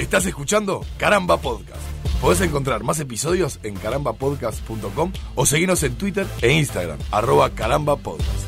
Estás escuchando Caramba Podcast. Podés encontrar más episodios en carambapodcast.com o seguirnos en Twitter e Instagram, arroba carambapodcast.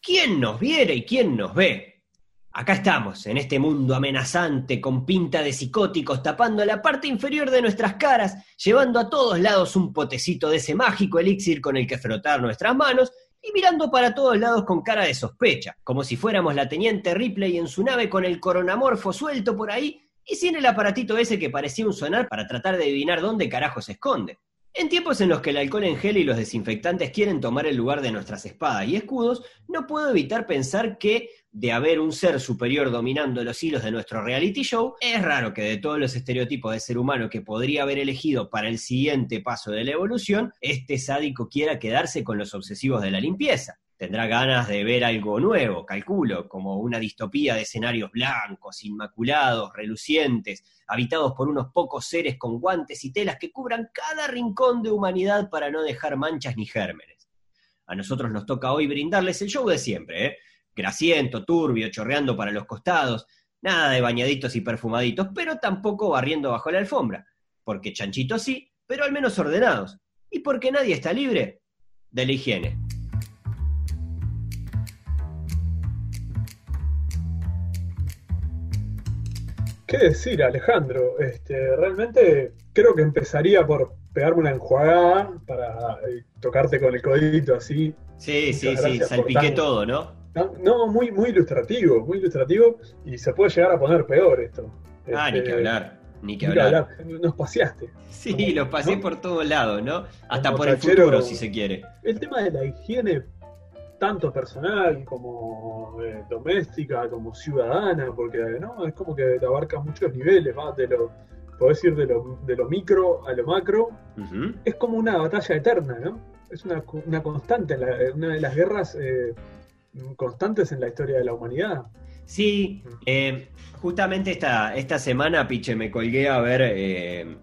¿Quién nos viera y quién nos ve? Acá estamos, en este mundo amenazante, con pinta de psicóticos, tapando la parte inferior de nuestras caras, llevando a todos lados un potecito de ese mágico elixir con el que frotar nuestras manos y mirando para todos lados con cara de sospecha, como si fuéramos la teniente Ripley en su nave con el coronamorfo suelto por ahí y sin el aparatito ese que parecía un sonar para tratar de adivinar dónde carajo se esconde. En tiempos en los que el alcohol en gel y los desinfectantes quieren tomar el lugar de nuestras espadas y escudos, no puedo evitar pensar que, de haber un ser superior dominando los hilos de nuestro reality show, es raro que de todos los estereotipos de ser humano que podría haber elegido para el siguiente paso de la evolución, este sádico quiera quedarse con los obsesivos de la limpieza tendrá ganas de ver algo nuevo, calculo, como una distopía de escenarios blancos, inmaculados, relucientes, habitados por unos pocos seres con guantes y telas que cubran cada rincón de humanidad para no dejar manchas ni gérmenes. A nosotros nos toca hoy brindarles el show de siempre, ¿eh? Turbio, chorreando para los costados, nada de bañaditos y perfumaditos, pero tampoco barriendo bajo la alfombra, porque chanchitos sí, pero al menos ordenados, y porque nadie está libre de la higiene. ¿Qué decir, Alejandro? Este, realmente creo que empezaría por pegarme una enjuagada para eh, tocarte con el codito así. Sí, sí, sí, salpiqué todo, ¿no? ¿no? muy, muy ilustrativo, muy ilustrativo y se puede llegar a poner peor esto. Ah, ni que este, hablar. Ni que hablar. Nos paseaste. Sí, los pasé por todos lados, ¿no? Hasta por el futuro, si se quiere. El tema de la higiene tanto personal como eh, doméstica, como ciudadana, porque ¿no? es como que te abarca muchos niveles, ¿va? de lo, podés ir de lo, de lo micro a lo macro, es como una batalla eterna, ¿no? Es una, una constante, una de las guerras eh, constantes en la historia de la humanidad. Sí, eh, justamente esta, esta semana, Piche, me colgué a ver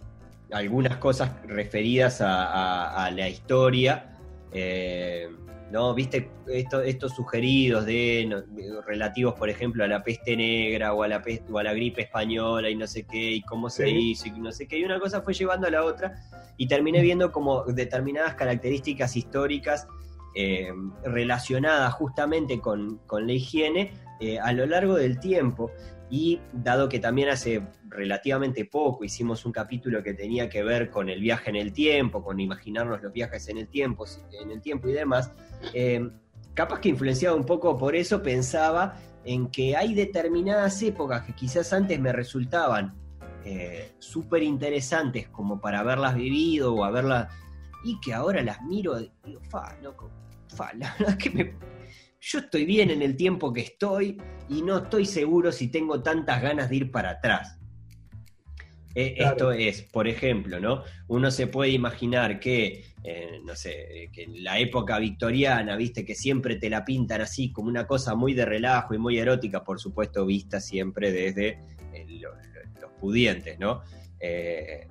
algunas cosas referidas a, la historia. ¿No? ¿Viste estos sugeridos de, relativos, por ejemplo, a la peste negra o a la peste, o a la gripe española y no sé qué, y cómo se hizo y no sé qué, y una cosa fue llevando a la otra, y terminé viendo como determinadas características históricas eh, relacionadas justamente con, la higiene eh, a lo largo del tiempo. Y dado que también hace relativamente poco hicimos un capítulo que tenía que ver con el viaje en el tiempo, con imaginarnos los viajes en el tiempo, en el tiempo y demás, eh, capaz que influenciado un poco por eso pensaba en que hay determinadas épocas que quizás antes me resultaban eh, súper interesantes como para haberlas vivido o haberlas y que ahora las miro y digo, fa, loco, fa, la verdad que me, yo estoy bien en el tiempo que estoy y no estoy seguro si tengo tantas ganas de ir para atrás. E, esto es, por ejemplo, ¿no? Uno se puede imaginar que, eh, no sé, que en la época victoriana, viste, que siempre te la pintan así como una cosa muy de relajo y muy erótica, por supuesto, vista siempre desde eh, los, pudientes, ¿no? Eh,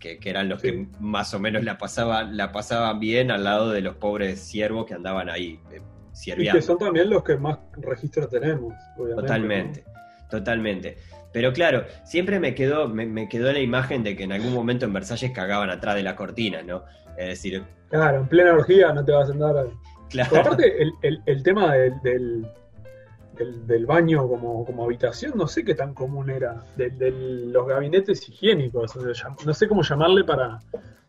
que, eran los que más o menos la pasaban, la pasaban bien al lado de los pobres siervos que andaban ahí y que son también los que más registro tenemos, Totalmente, totalmente. Pero claro, siempre me quedó, me, quedó la imagen de que en algún momento en Versalles cagaban atrás de la cortina, ¿no? Es decir. Claro, en plena orgía no te vas a andar. Claro. aparte, el, tema del, del, baño como, como, habitación, no sé qué tan común era. De, los gabinetes higiénicos, no sé cómo llamarle para,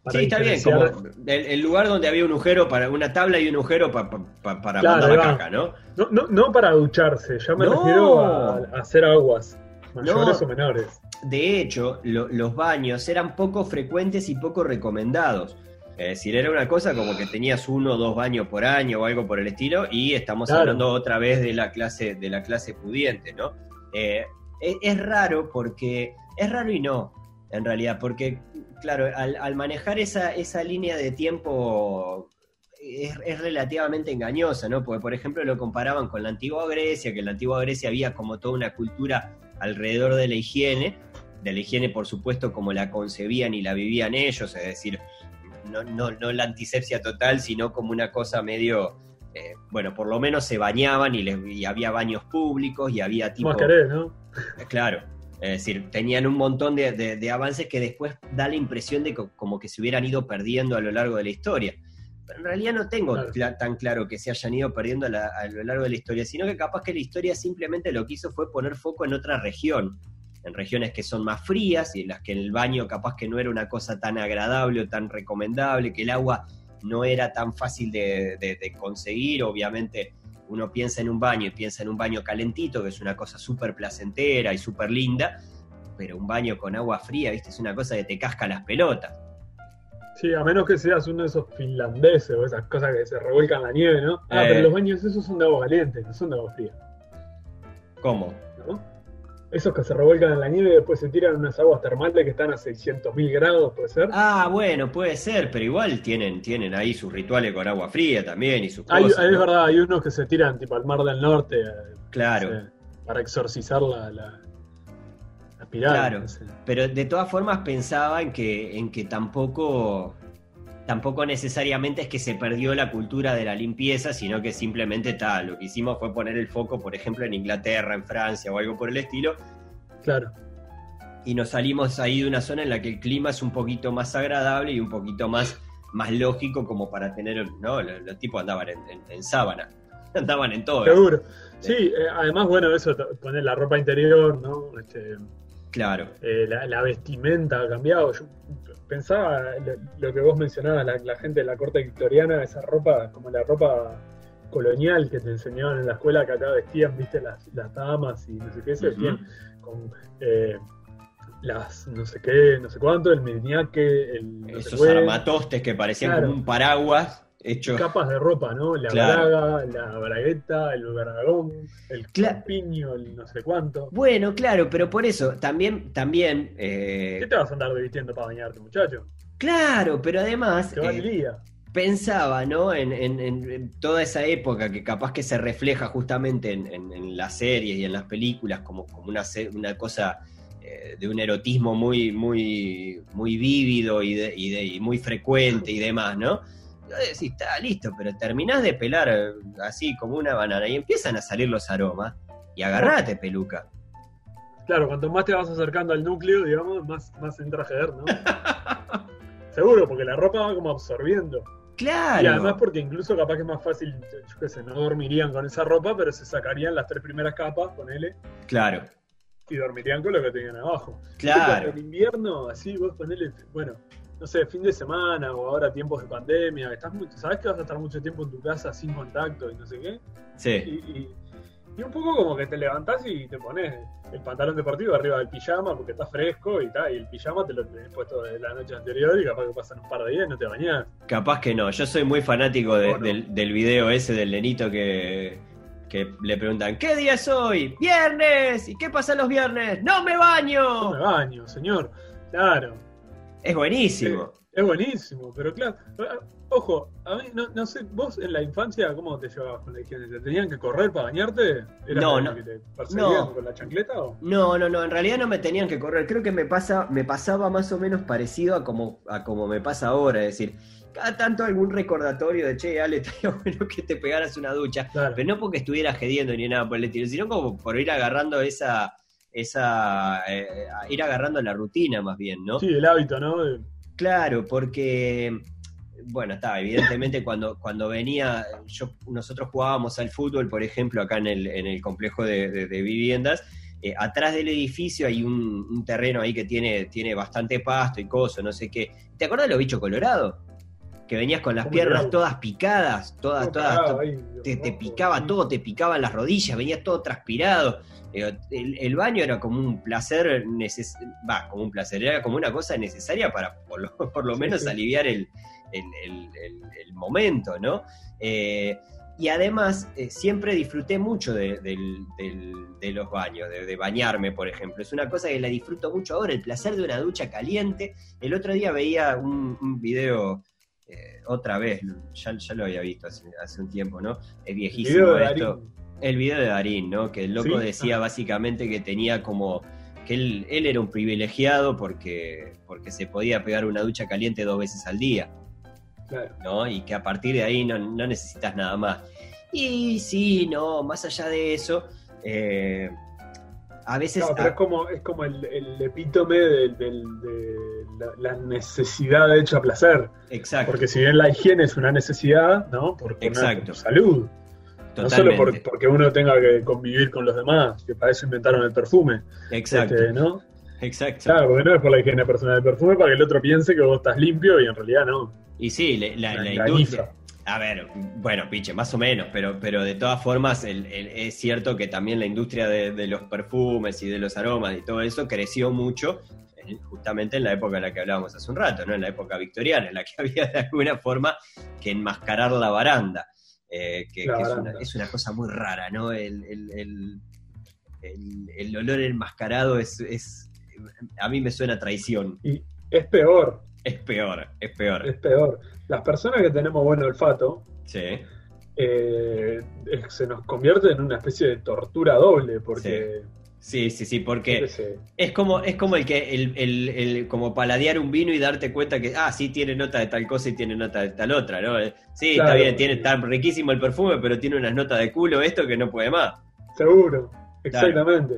sí, está bien, como el, lugar donde había un agujero para una tabla y un agujero para mandar la caca, ¿no? ¿no? No, para ducharse, ya me refiero a, hacer aguas, mayores o menores. De hecho, los baños eran poco frecuentes y poco recomendados. Es decir, era una cosa como que tenías uno o dos baños por año o algo por el estilo, y estamos hablando otra vez de la clase, de la clase pudiente, ¿no? Eh, es raro porque. Es raro y no, en realidad, porque claro, al, manejar esa, esa, línea de tiempo es, relativamente engañosa, ¿no? Porque, por ejemplo, lo comparaban con la antigua Grecia, que en la antigua Grecia había como toda una cultura alrededor de la higiene, de la higiene, por supuesto, como la concebían y la vivían ellos, es decir, no, no, no la antisepsia total, sino como una cosa medio... Eh, bueno, por lo menos se bañaban y, les, había baños públicos y había tipo... Querés, ¿no? Claro, Es decir, tenían un montón de, de- de avances que después da la impresión de co- como que se hubieran ido perdiendo a lo largo de la historia. Pero en realidad no tengo Claro. tan claro que se hayan ido perdiendo a, la- a lo largo de la historia, sino que capaz que la historia simplemente lo que hizo fue poner foco en otra región, en regiones que son más frías y en las que el baño capaz que no era una cosa tan agradable o tan recomendable, que el agua no era tan fácil de conseguir, obviamente uno piensa en un baño y piensa en un baño calentito, que es una cosa súper placentera y súper linda, pero un baño con agua fría, viste, es una cosa que te casca las pelotas. Sí, a menos que seas uno de esos finlandeses o esas cosas que se revuelcan la nieve, ¿no? Ah, Eh. pero los baños esos son de agua caliente, no son de agua fría, ¿Cómo? ¿no? Esos que se revuelcan en la nieve y después se tiran unas aguas termales que están a 600.000 grados, ¿puede ser? Ah, bueno, puede ser, pero igual tienen, tienen ahí sus rituales con agua fría también y sus Hay- cosas. es ¿no? verdad, hay unos que se tiran tipo al Mar del Norte eh, Claro. no sé, para exorcizar la, la, la pirámide. Claro. no sé. Pero de todas formas pensaba en que, en que tampoco, tampoco necesariamente es que se perdió la cultura de la limpieza, sino que simplemente tal. Lo que hicimos fue poner el foco, por ejemplo, en Inglaterra, en Francia o algo por el estilo, Claro. y nos salimos ahí de una zona en la que el clima es un poquito más agradable y un poquito más, más lógico como para tener, ¿no? Los, los tipos andaban en, en- en sábana, andaban en todo. Seguro. Sí, eh, además, bueno, eso, poner la ropa interior, ¿no? Este, Claro, eh, la, la vestimenta ha cambiado. Yo pensaba lo, lo que vos mencionabas, la, la gente de la corte victoriana, esa ropa, como la ropa colonial que te enseñaban en la escuela, que acá vestían, viste, las, las damas y no sé qué, se vestían con eh, las no sé qué, no sé cuánto, el mirñaque, el no esos armatostes que parecían Claro. como un paraguas hecho... capas de ropa, ¿no? La Claro. braga, la bragueta, el bragón, el Cla- piño, el no sé cuánto. Bueno, claro, pero por eso, también, también, eh, ¿Qué te vas a andar vistiendo para bañarte, muchacho? claro, pero además va eh, el día. pensaba, ¿no? En, en- en- toda esa época que capaz que se refleja justamente en, en- las series y en las películas como, como una, una cosa eh, de un erotismo muy, muy, muy vívido y, de- y de- y muy frecuente y demás, ¿no? Y vos decís, está listo, pero terminás de pelar eh, así como una banana y empiezan a salir los aromas y agarrate, peluca. Claro, cuanto más te vas acercando al núcleo, digamos, más, más entra a jeder, ¿no? Seguro, porque la ropa va como absorbiendo. Claro. Y además porque incluso capaz que es más fácil, yo qué sé, no dormirían con esa ropa, pero se sacarían las tres primeras capas, ponele, Claro, y dormirían con lo que tenían abajo. claro. En invierno, así vos ponele, bueno, no sé, fin de semana o ahora tiempos de pandemia, estás muy, sabes que vas a estar mucho tiempo en tu casa sin contacto y no sé qué. Sí. Y, y- y un poco como que te levantás y te pones el pantalón deportivo arriba del pijama porque está fresco y tal, y el pijama te lo tenés puesto de la noche anterior y capaz que pasan un par de días y no te bañás. Capaz que no. Yo soy muy fanático de- ¿O no? del, del video ese del nenito que, que le preguntan, ¿qué día es hoy? ¡Viernes! ¿Y qué pasa los viernes? ¡No me No baño! me baño, señor. Claro. Es buenísimo. Es buenísimo, pero claro. ah, Ojo, a mí no, no sé, vos en la infancia, ¿cómo te llevabas con la higiene? ¿Te tenían que correr para bañarte? ¿Eras No, no. que te perseguían No. con la chancleta o? No, no, no, en realidad no me tenían que correr. Creo que me pasa, me pasaba más o menos parecido a como, a como me pasa ahora. Es decir, cada tanto algún recordatorio de che, Ale, estaría bueno que te pegaras una ducha. Claro. Pero no porque estuviera gediendo ni nada por el estilo, sino como por ir agarrando esa, esa, eh, ir agarrando la rutina más bien, ¿no? Sí, el hábito, ¿no? Claro, porque, bueno, está, evidentemente cuando, cuando venía, yo, nosotros jugábamos al fútbol, por ejemplo, acá en el, en el complejo de, de- de viviendas, eh, atrás del edificio hay un, un terreno ahí que tiene, tiene bastante pasto y cosas, no sé qué. ¿Te acuerdas de los bichos colorados? Que venías con las ¿Cómo piernas todas picadas, todas, todas, to- te, te picaba todo, te picaban las rodillas, venías todo transpirado. Eh, El, el baño era como un placer, va, como un placer, era como una cosa necesaria para por lo, por lo menos sí. aliviar el, el- el- momento, ¿no? Eh, y además, eh, siempre disfruté mucho de, los baños, de, de bañarme, por ejemplo. Es una cosa que la disfruto mucho ahora, el placer de una ducha caliente. El otro día veía un, un video, eh, otra vez, ya, ya lo había visto hace, hace un tiempo, ¿no? Es El viejísimo de esto. Darín. El video de Darín, ¿no? Que el loco ¿Sí? decía Ah. básicamente que tenía como que él, él era un privilegiado porque, porque se podía pegar una ducha caliente dos veces al día, Claro. ¿no? Y que a partir de ahí no, no necesitas nada más. Y sí, no, más allá de eso, eh, a veces... No, pero a- es como, es como el, el epítome de, la, la necesidad hecha placer. exacto. Porque si bien la higiene es una necesidad, ¿no? Por, por Exacto. tu salud. No solo por- Totalmente. porque uno tenga que convivir con los demás, que para eso inventaron el perfume. Exacto. Este, ¿no? Exacto. Claro, porque no es por la higiene personal del perfume, para que el otro piense que vos estás limpio y en realidad no. Y sí, la, Una la engañifa. industria. A ver, bueno, piche, más o menos, pero, pero de todas formas el- el- es cierto que también la industria de, de los perfumes y de los aromas y todo eso creció mucho en- justamente en la época en la que hablábamos hace un rato, ¿no? En la época victoriana, en la que había de alguna forma que enmascarar la baranda, eh, que, La que es, una, es una cosa muy rara, ¿no? El, olor enmascarado es, es... A mí me suena a traición. Y es peor, Es peor, es peor. es peor. Las personas que tenemos buen olfato, Sí. eh, se nos convierte en una especie de tortura doble, porque... Sí, sí, sí, porque es como, es como el que el, el- el- como paladear un vino y darte cuenta que, ah, sí tiene nota de tal cosa y tiene nota de tal otra, ¿no? Eh, Sí, está bien, tiene, está riquísimo el perfume, pero tiene unas notas de culo esto que no puede más. Seguro, exactamente.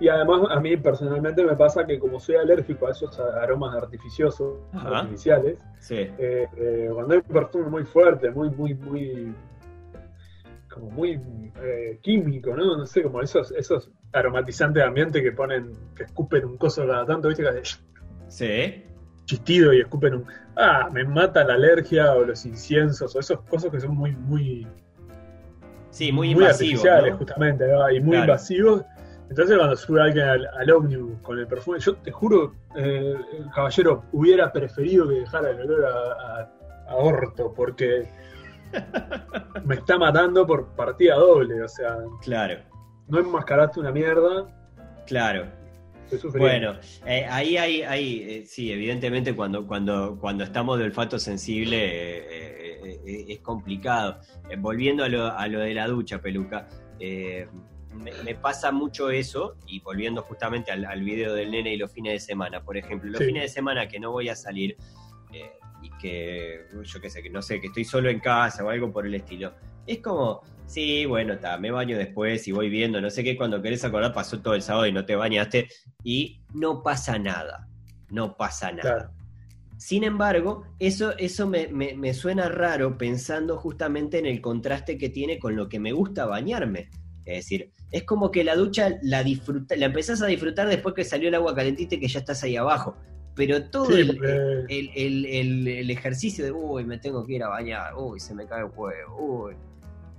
Y además a mí personalmente me pasa que como soy alérgico a esos aromas artificiosos, Ajá. artificiales, Sí, eh, eh, cuando hay un perfume muy fuerte, muy, muy, muy, como muy eh, químico, ¿no? No sé, como esos, esos aromatizantes de ambiente que ponen, que escupen un coso cada tanto, ¿viste? Que hace sí, chistido y escupen un... Ah, me mata la alergia o los inciensos o esos cosas que son muy, muy, sí, muy invasivos, artificiales, ¿no? justamente, ¿no? y muy Claro. invasivos. Entonces cuando sube alguien al, al ómnibus con el perfume, yo te juro, eh, el caballero hubiera preferido que dejara el olor a, a- a orto, porque me está matando por partida doble, o sea, Claro, no enmascaraste una mierda, claro. Bueno, eh, ahí hay, hay eh, sí, evidentemente cuando, cuando, cuando estamos de olfato sensible eh, es complicado. Volviendo a lo, a lo de la ducha, peluca, me, me pasa mucho eso, y volviendo justamente al, al video del nene y los fines de semana, por ejemplo, los Sí. fines de semana que no voy a salir eh, y que, yo qué sé, que no sé, que estoy solo en casa o algo por el estilo, es como, sí, bueno, está, me baño después y voy viendo, no sé qué, cuando querés acordar pasó todo el sábado y no te bañaste y no pasa nada, no pasa nada. Claro. Sin embargo, eso, eso me, me- me suena raro pensando justamente en el contraste que tiene con lo que me gusta bañarme. Es decir, es como que la ducha la, disfruta, la empezás a disfrutar después que salió el agua calentita y que ya estás ahí abajo. Pero todo Sí, el, el- el- ejercicio de, uy, me tengo que ir a bañar, uy, se me cae el huevo, uy.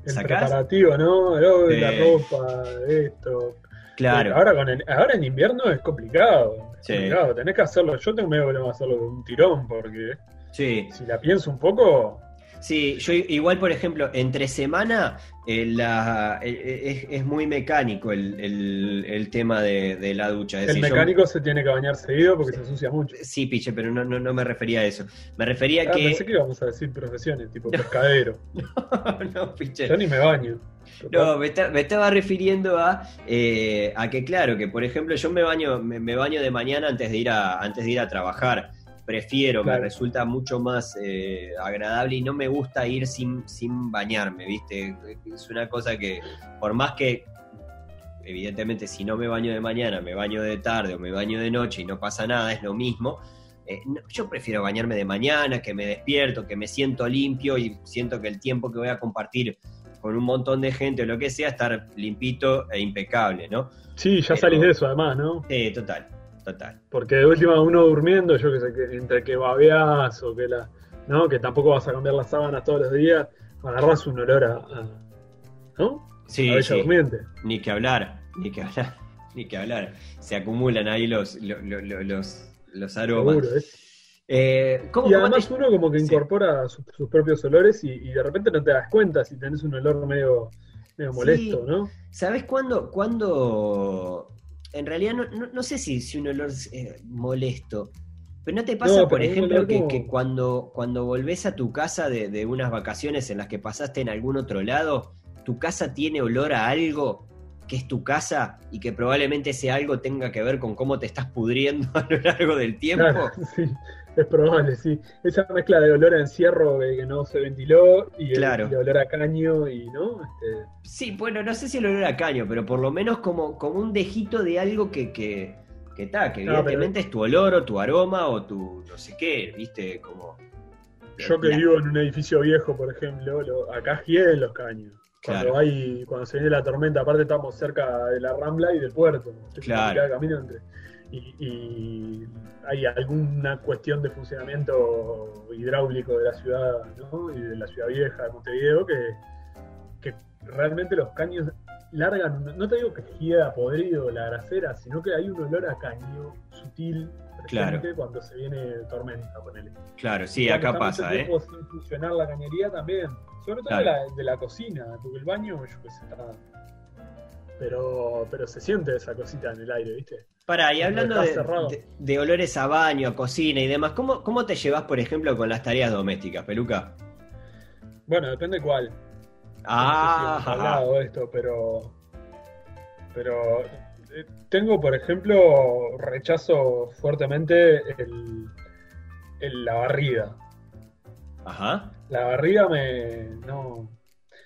El ¿Sacás? preparativo, ¿no? Oh, La ropa, esto. Claro, Ahora, con el- ahora en invierno es complicado. es Sí. complicado. Tenés que hacerlo. Yo tengo medio problema hacerlo de un tirón, porque sí. si la pienso un poco, Sí, yo igual, por ejemplo, entre semana eh, la, eh, eh, es, es muy mecánico el, el- el tema de, de la ducha. Es el decir, yo- mecánico se tiene que bañar seguido porque se ensucia mucho. sí, piche, pero no, no, no me refería a eso. Me refería Ah, que... pensé que íbamos a decir profesiones, tipo pescadero. no, piche. Yo ni me baño. No, me, está- me estaba refiriendo a, eh, a que, claro, que por ejemplo yo me baño, me, me baño de mañana antes de ir a, antes de ir a trabajar. Prefiero, Claro. me resulta mucho más eh, agradable y no me gusta ir sin, sin bañarme, ¿viste? Es una cosa que, por más que, evidentemente, si no me baño de mañana, me baño de tarde o me baño de noche y no pasa nada, es lo mismo. Eh, no- yo prefiero bañarme de mañana, que me despierto, que me siento limpio y siento que el tiempo que voy a compartir con un montón de gente o lo que sea, estar limpito e impecable, ¿no? Sí, ya Pero- salís de eso además, ¿no? Eh, total, total. Porque de última uno durmiendo, yo que sé, que entre que babeás o que la. ¿No? Que tampoco vas a cambiar las sábanas todos los días, agarrás un olor a. a- ¿No? a Sí, bella sí, durmiente. ni que hablar, ni que hablar, ni que hablar. Se acumulan ahí los, lo- lo- lo- los, los aromas. Seguro, ¿eh? Eh, ¿cómo, Y cómo además te- uno como que Sí. incorpora sus, sus propios olores y, y de repente no te das cuenta si tenés un olor medio, medio Sí. molesto, ¿no? ¿Sabes cuándo? cuándo en realidad no, no- no sé si, si un olor es eh, molesto. Pero ¿no te pasa, No, por ejemplo, que, que cuando, cuando volvés a tu casa de, de unas vacaciones en las que pasaste en algún otro lado, tu casa tiene olor a algo que es tu casa y que probablemente ese algo tenga que ver con cómo te estás pudriendo a lo largo del tiempo. Claro, sí, es probable, sí. Esa mezcla de olor a encierro que, que no se ventiló y el, Claro. olor a caño y, ¿no? Este, Sí, bueno, no sé si el olor a caño, pero por lo menos como, como un dejito de algo que, que, que está, que No, pero- evidentemente es tu olor o tu aroma o tu no sé qué, viste, como... Yo que La- vivo en un edificio viejo, por ejemplo, lo- acá hieden los caños. Cuando Claro. hay, cuando se viene la tormenta, aparte estamos cerca de la Rambla y del puerto. Es Claro. camino entre- y, y hay alguna cuestión de funcionamiento hidráulico de la ciudad, ¿no? Y de la ciudad vieja de Montevideo que, que realmente los caños largan, no te digo que hieda podrido la grasera, sino que hay un olor a caño sutil Claro. presente cuando se viene tormenta, ponele. Claro, sí, Cuando acá pasa, ¿eh? Sin funcionar la cañería también. Sobre todo Claro. de, la, de la cocina, porque el baño, yo qué sé, está. Pero, pero se siente esa cosita en el aire, ¿viste? Pará, y hablando de, cerrado. de- de olores a baño, a cocina y demás, ¿cómo, ¿cómo te llevas, por ejemplo, con las tareas domésticas, Peluca? Bueno, depende cuál. Ah, no sé si hemos hablado de esto, pero. Pero. eh, Tengo, por ejemplo, rechazo fuertemente el, el- la barrida. ajá. La barrida me. No.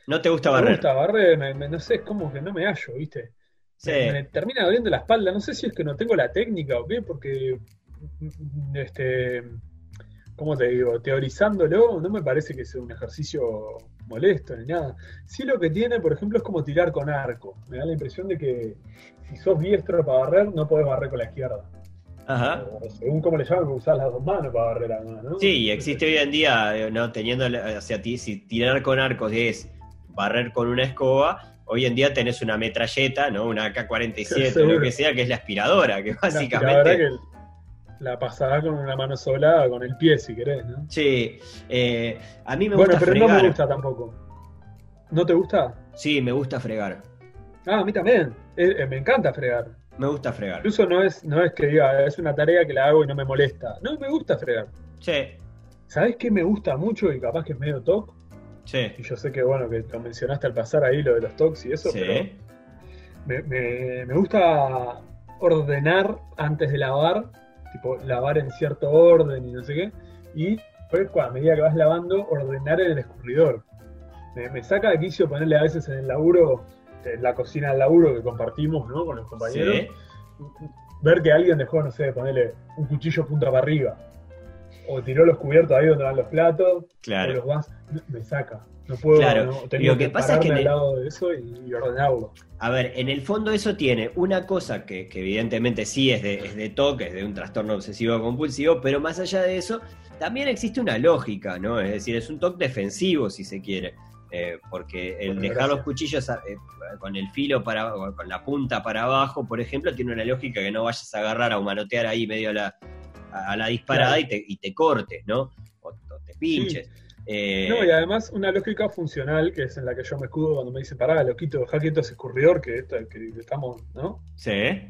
¿No te gusta no me barrer? gusta barrer, me- me- no sé, es como que no me hallo, ¿viste? Sí. Me, me termina doliendo la espalda. No sé si es que no tengo la técnica o qué, porque. mm, Este. ¿Cómo te digo? Teorizándolo, no me parece que sea un ejercicio molesto ni nada. Sí, lo que tiene, por ejemplo, es como tirar con arco. Me da la impresión de que si sos diestro para barrer, no podés barrer con la izquierda. Ajá. Según cómo le llaman, usás las dos manos para barrer además, ¿no? Sí, existe hoy en día, eh, ¿no? Teniendo, la- o sea, ti- si tirar con arcos es barrer con una escoba, hoy en día tenés una metralleta, ¿no? Una AK-47 o Seguro. lo que sea, que es la aspiradora, que básicamente... la pasada con una mano sola, con el pie, si querés, ¿no? Sí, eh, a mí me bueno, gusta pero no fregar. me gusta tampoco. ¿No te gusta? Sí, me gusta fregar. Ah, a mí también. Eh, me encanta fregar. Me gusta fregar. Incluso no es, no es que diga, es una tarea que la hago y no me molesta. No, me gusta fregar. Sí, ¿Sabés qué me gusta mucho y capaz que es medio toc? Sí, Y yo sé que, bueno, que lo mencionaste al pasar ahí, lo de los tocs y eso, sí. pero me, me- me gusta ordenar antes de lavar, tipo lavar en cierto orden y no sé qué, y después, a medida que vas lavando, ordenar en el escurridor. Me, me saca de quicio ponerle a veces en el laburo, en la cocina del laburo que compartimos ¿no? con los compañeros, Sí. ver que alguien dejó, no sé, ponerle un cuchillo punta para arriba, o tiró los cubiertos ahí donde van los platos, o Claro. los vas, me saca. No puedo, Claro. no, tengo lo que pasa es que el- al lado de eso y, y ordenarlo. A ver, en el fondo eso tiene una cosa que, que evidentemente sí es de, es de toque, es de un trastorno obsesivo compulsivo, pero más allá de eso, también existe una lógica, ¿no? Es decir, es un toque defensivo, si se quiere. Eh, porque el Bueno, dejar gracias. los cuchillos a- eh, con el filo para o con la punta para abajo, por ejemplo, tiene una lógica que no vayas a agarrar a manotear ahí medio a la, a la disparada Claro. y, te, y te cortes, ¿no? O, o te pinches. Eh, No, y además una lógica funcional, que es en la que yo me escudo cuando me dicen, pará, loquito, dejá quieto ese escurridor, que, que estamos, ¿no? sí.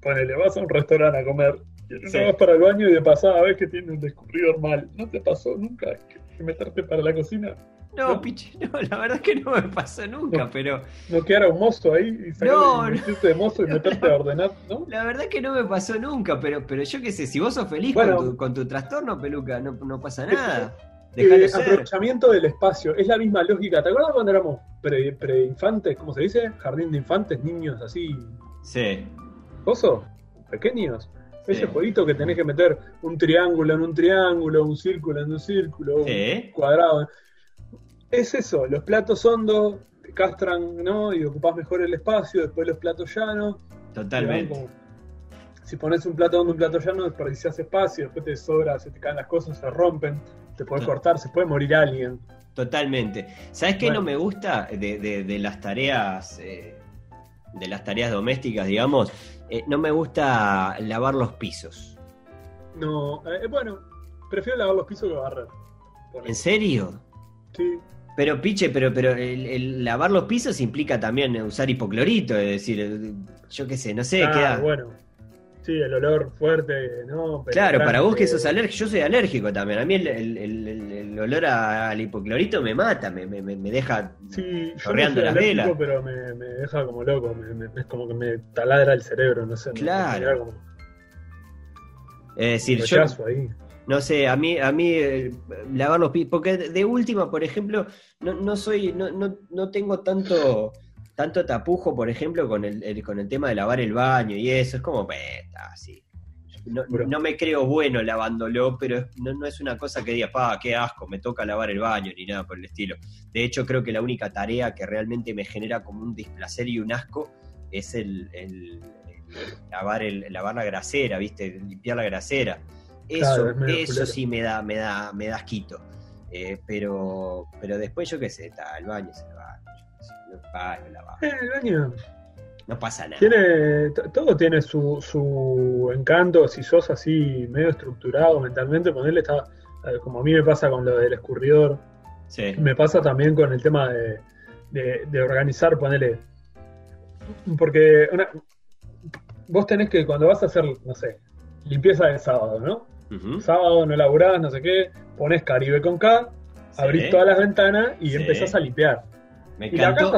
Ponele, vas a un restaurante a comer, te vas para el baño y de pasada ves que tiene un escurridor mal. ¿No te pasó nunca que, meterte para la cocina? No, ¿No? piche, no, la verdad es que no me pasó nunca, No. pero ¿No quedara un mozo ahí y, sacar, No, y de mozo y meterte a ordenar, no? la verdad es que no me pasó nunca, pero, pero yo qué sé, si vos sos feliz Bueno. con, tu, con tu trastorno, peluca, no, no pasa nada. Eh, aprovechamiento del espacio, es la misma lógica. ¿Te acuerdas cuando éramos pre- preinfantes? ¿Cómo se dice? Jardín de infantes, niños así, Sí, ¿Coso? Pequeños. Ese jueguito que tenés que meter un triángulo en un triángulo, un círculo en un círculo, un cuadrado. Es eso, los platos hondos te castran, ¿no? Y ocupás mejor el espacio, después los platos llanos. totalmente. como- Si pones un plato hondo, un plato llano, desperdiciás espacio, después te sobra, se te caen las cosas, se rompen, te puedes cortar, se puede morir alguien. Totalmente. ¿Sabes qué Bueno. no me gusta de, de- de las tareas eh, de las tareas domésticas, digamos? Eh, no me gusta lavar los pisos. No, eh, bueno, prefiero lavar los pisos que barrer. ¿En serio? Sí. Pero piche, pero, pero el, el lavar los pisos implica también usar hipoclorito, es decir, eh, yo qué sé, no sé, Ah, queda. bueno. Sí, el olor fuerte, ¿no? Claro, para vos que sos Penetrante. alérgico, yo soy alérgico también. A mí el, el- el- el- el olor al hipoclorito me mata, me, me- me- deja. Sí, yo no chorreando soy las velas. pero me, me deja como loco, es como que me taladra el cerebro, no sé. Claro. como Es decir, yo ahí. no sé, a mí, a mí eh, lavar los pies, porque de de última, por ejemplo, no, no soy, no, no, no tengo tanto, tanto tapujo, por ejemplo, con el, el- con el tema de lavar el baño y eso. Es como, "Eh, está así. No, me creo bueno lavándolo, pero no, no es una cosa que diga, pa, qué asco, me toca lavar el baño, ni nada por el estilo. De hecho, creo que la única tarea que realmente me genera como un displacer y un asco es el, lavar, el, lavar la grasera, ¿viste? Limpiar la grasera. Eso, Claro, es medio eso sí me da, me da, me da asquito. Eh, pero, pero después yo qué sé, está, el baño yo qué sé, lo va. Eh, el baño No pasa nada. tiene, todo tiene su, su encanto, si sos así medio estructurado mentalmente, ponerle está, eh, como a mí me pasa con lo del escurridor, Sí. me pasa también con el tema de, de- de organizar, ponerle, porque una- vos tenés que cuando vas a hacer, no sé, limpieza de sábado, ¿no? Sábado no laburás, no sé qué, pones Caribe con K, abrís Sí. todas las ventanas y Sí. empezás a limpiar. Me encantó,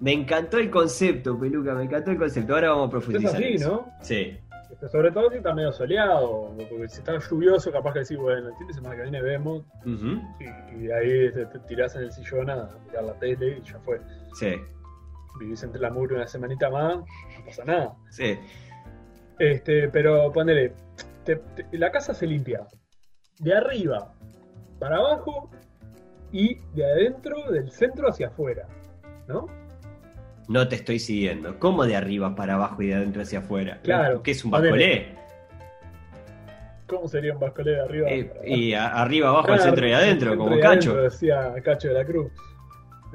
me encantó el concepto, Peluca, me encantó el concepto. Ahora vamos a es profundizar. en así, eso. ¿no? Sí. Este, Sobre todo si está medio soleado, porque si está lluvioso, capaz que decís, bueno, el fin de semana que viene vemos, y, y de ahí te, te tirás en el sillón a mirar la tele y ya fue. Sí. Vivís entre la mugre una semanita más, no pasa nada. Sí. Este, pero ponele, te- te- la casa se limpia de arriba para abajo y de adentro, del centro hacia afuera, ¿no? No te estoy siguiendo. ¿Cómo de arriba para abajo y de adentro hacia afuera? Claro. ¿Qué es un bascolé? ¿Cómo sería un bascolé de arriba? Eh, para y a- arriba, abajo, al centro y adentro, centro como y cacho. adentro, decía Cacho de la Cruz.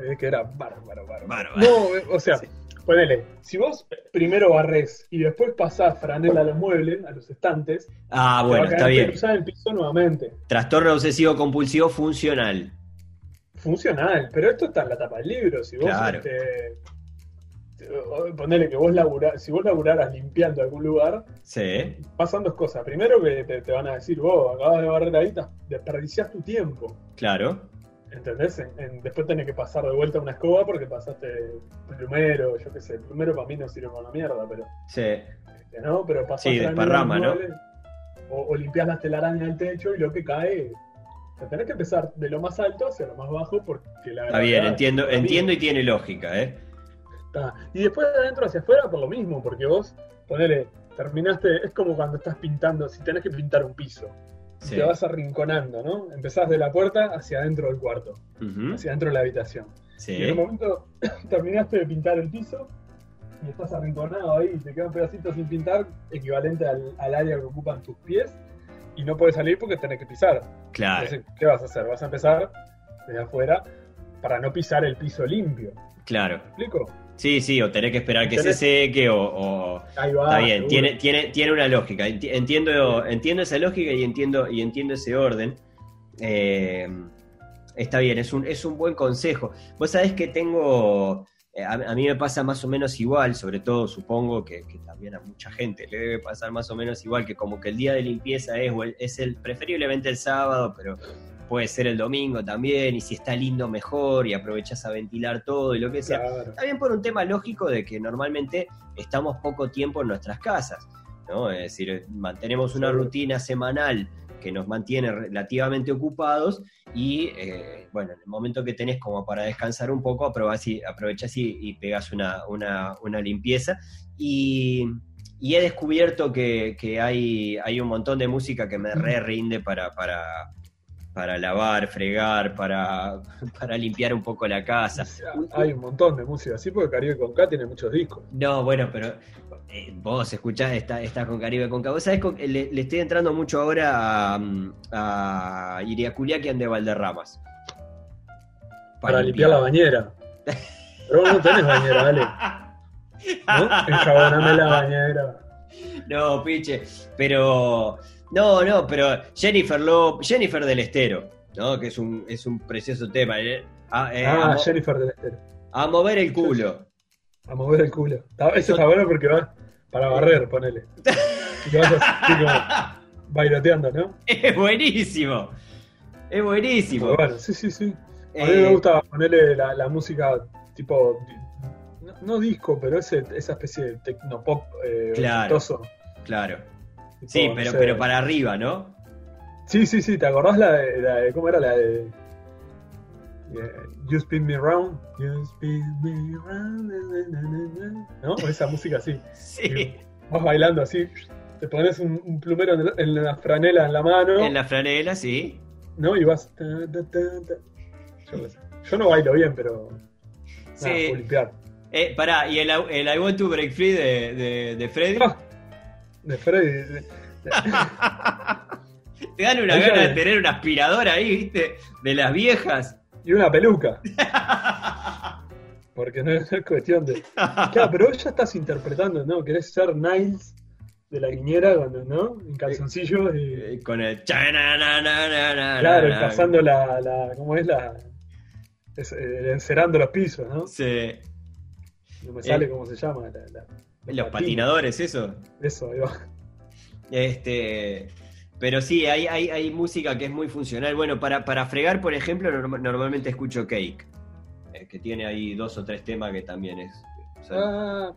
Eh, que era bárbaro, bárbaro. Bárbaro. No, eh, o sea, Sí. Ponele, si vos primero barres y después pasás franela a los muebles, a los estantes, Ah, te bueno, va a está quedar bien. el piso nuevamente. Trastorno obsesivo compulsivo funcional. Funcional, pero esto está en la tapa del libro. Si vos Claro. este, te- ponele que vos si vos laburaras limpiando algún lugar, Sí. pasan dos cosas. Primero que te, te van a decir, vos acabas de barrer ahí, te- desperdiciás tu tiempo. Claro. ¿Entendés? En- en- después tenés que pasar de vuelta una escoba porque pasaste plumero, yo qué sé, plumero para mí no sirve para una mierda, pero, Sí. este, ¿no? Pero pasás Sí, desparrama, ¿no? O, o limpiás las telarañas del techo y lo que cae, te tenés que empezar de lo más alto hacia lo más bajo porque la Está bien, entiendo, entiendo y tiene lógica, ¿eh? está. Y después de adentro hacia afuera por lo mismo, porque vos, ponele, terminaste, es como cuando estás pintando, si tenés que pintar un piso, Sí. te vas arrinconando, ¿no? Empezás de la puerta hacia adentro del cuarto, hacia adentro de la habitación. Sí. Y en un momento terminaste de pintar el piso y estás arrinconado ahí y te queda un pedacito sin pintar, equivalente al, al área que ocupan tus pies, y no puedes salir porque tenés que pisar. Claro, Entonces, ¿qué vas a hacer? Vas a empezar desde afuera para no pisar el piso limpio. claro. ¿Me explico? Sí, sí, o tenés que esperar que se seque o, o- Ahí va. Está bien, seguro. tiene, tiene, tiene una lógica. Enti- Entiendo, entiendo esa lógica y entiendo, y entiendo ese orden. Eh, está bien, es un, es un buen consejo. Vos sabés que tengo. eh, A, a mí me pasa más o menos igual, sobre todo supongo que, que también a mucha gente le debe pasar más o menos igual, que como que el día de limpieza es, es el, preferiblemente el sábado, pero puede ser el domingo también, y si está lindo mejor, y aprovechás a ventilar todo y lo que sea. Claro. También por un tema lógico de que normalmente estamos poco tiempo en nuestras casas, ¿no? Es decir, mantenemos una rutina semanal que nos mantiene relativamente ocupados y, eh, bueno, en el momento que tenés como para descansar un poco, y, aprovechás y, y pegás una, una- una limpieza. Y, y he descubierto que, que hay, hay un montón de música que me re rinde para... para para lavar, fregar, para, para limpiar un poco la casa. Hay un montón de música así porque Caribe con K tiene muchos discos. No, bueno, pero eh, vos escuchás, estás está con Caribe con Cabo. ¿Sabés? con- Le, le estoy entrando mucho ahora a, mm, a Iriaculiaquian de Valderramas. Para, limpiar la bañera. Pero vos no tenés bañera, dale. ¿No? Enjaboname la bañera. No, piche. Pero. No, no, pero Jennifer Lo, Jennifer del Estero, ¿no? Que es un, es un precioso tema. eh, A, eh, Ah, Jennifer del Estero. a mover el culo. A mover el culo. Está- Eso está bueno porque va para barrer, ponele. Y vas así como bailoteando, ¿no? Es buenísimo. Es buenísimo. Pero bueno, sí, sí, sí. A mí Eh, me gusta ponerle la, la música tipo, no, no disco, pero ese, esa especie de tecnopop eh, Claro. Claro. Sí, pero, sé. pero para arriba, ¿no? Sí, sí, sí, ¿te acordás la de, la de- cómo era la de eh, You Spin Me Round? You Spin Me Round, na, na, na, na, ¿no? Esa música así. Sí. Vas bailando así, te pones un, un plumero en, la- en la franela en la mano, En la franela, sí. ¿no? Y vas... ta, ta, ta, ta. Yo, no bailo bien, pero... Nada, Sí. puedo limpiar. Eh, pará, ¿y el, el I Want to Break Free de, de, de Freddy? Ah, de Freddy. de- Te dan una gana de tener una aspiradora ahí, ¿viste? De las viejas. Y una peluca. Porque no es cuestión de. Claro, pero vos ya estás interpretando, ¿no? Querés ser Niles de la niñera, cuando, ¿no? En calzoncillos y. Eh, Con el... Claro, y pasando la, la. ¿Cómo es la.? Es, eh, encerando los pisos, ¿no? Sí. No me sale Eh, cómo se llama. la- la- Los patinadores, eso. Eso, ahí va. Este, pero sí, hay, hay, hay música que es muy funcional. Bueno, para, para fregar, por ejemplo, norm- normalmente escucho Cake, eh, que tiene ahí dos o tres temas que también es. Ah,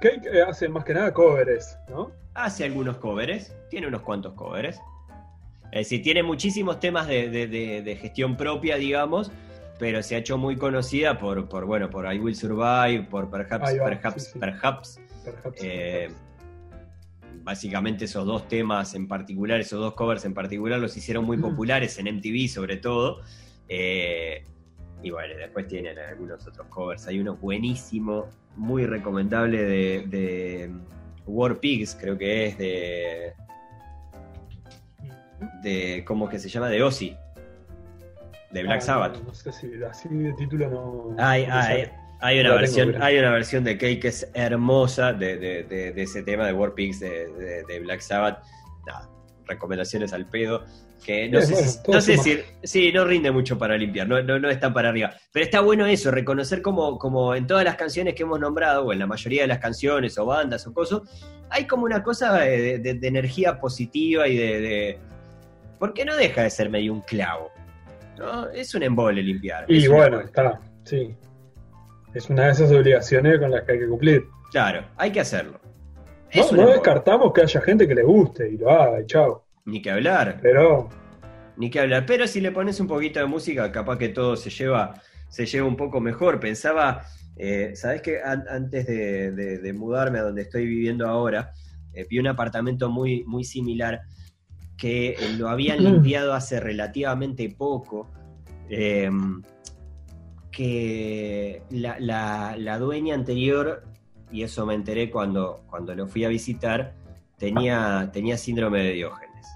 Cake eh, hace más que nada covers, ¿no? hace algunos covers, tiene unos cuantos covers. Es decir, tiene muchísimos temas de, de- de- de gestión propia, digamos, pero se ha hecho muy conocida por, por bueno, por I Will Survive, por Perhaps, va, Perhaps, sí, sí. Perhaps. Eh, básicamente esos dos temas en particular, esos dos covers en particular, los hicieron muy populares en MTV sobre todo. Eh, y bueno, después tienen algunos otros covers. Hay uno buenísimo, muy recomendable de, de War Pigs, creo que es de. de ¿Cómo que se llama? De Ozzy. De Black Ah, Sabbath. No, no sé si así de título no. Hay, una tengo, versión, hay una versión de Cake que es hermosa de, de- de- de ese tema de War Pigs de, Black Sabbath. Nada, recomendaciones al pedo. Que no sé, bueno, si, todo no sé suma. si. Sí, no rinde mucho para limpiar, no, no, no está para arriba. Pero está bueno eso, reconocer como, como en todas las canciones que hemos nombrado, o en la mayoría de las canciones, o bandas, o cosas, hay como una cosa de, energía positiva y de, de. ¿Por qué no deja de ser medio un clavo? ¿No? Es un embole limpiar. Y es bueno, embole. está, sí. Es una de esas obligaciones con las que hay que cumplir. Claro, hay que hacerlo. No, Es no descartamos que haya gente que le guste y lo haga, y chao. Ni que hablar, Pero, ni que hablar. Pero si le pones un poquito de música, capaz que todo se lleva, se lleva un poco mejor. Pensaba, eh, ¿sabes que antes de, de- de mudarme a donde estoy viviendo ahora, eh, vi un apartamento muy, muy similar que lo habían limpiado hace relativamente poco. eh, que la, la- la dueña anterior, y eso me enteré cuando, cuando lo fui a visitar, tenía, tenía síndrome de Diógenes.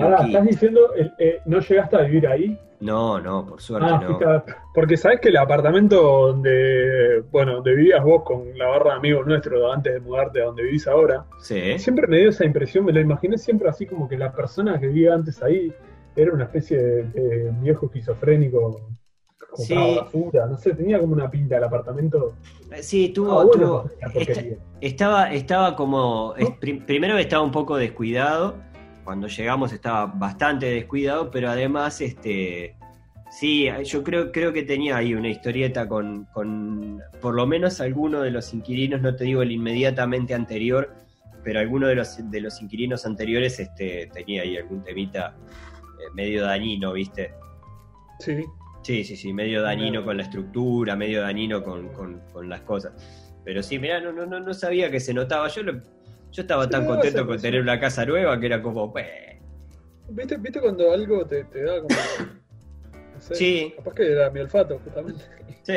ahora, Ki. estás diciendo, eh, eh, ¿no llegaste a vivir ahí? No, no, por suerte Ah, no. porque sabes que el apartamento donde, bueno, donde vivías vos con la barra de amigos nuestros antes de mudarte a donde vivís ahora, Sí. siempre me dio esa impresión, me lo imaginé siempre así como que la persona que vivía antes ahí era una especie de, de viejo esquizofrénico, compraba Sí. basura, no sé, tenía como una pinta el apartamento. Sí, tuvo, Ah, bueno, tuvo- la esta- porquería. estaba, estaba como, es- primero estaba un poco descuidado, cuando llegamos estaba bastante descuidado, pero además, este, sí, yo creo, creo que tenía ahí una historieta con, con, por lo menos alguno de los inquilinos, no te digo el inmediatamente anterior, pero alguno de los, de los inquilinos anteriores este, tenía ahí algún temita eh, medio dañino, ¿viste? Sí, Sí, sí, sí, medio dañino No. con la estructura, medio dañino con, con- con las cosas. Pero sí, mirá, no, no, no, no sabía que se notaba. Yo, lo- yo estaba Sí, tan contento con tener una casa nueva que era como, pues, ¿Viste, ¿viste cuando algo te, te da como... no sé, Sí. Capaz que era mi olfato, justamente. sí.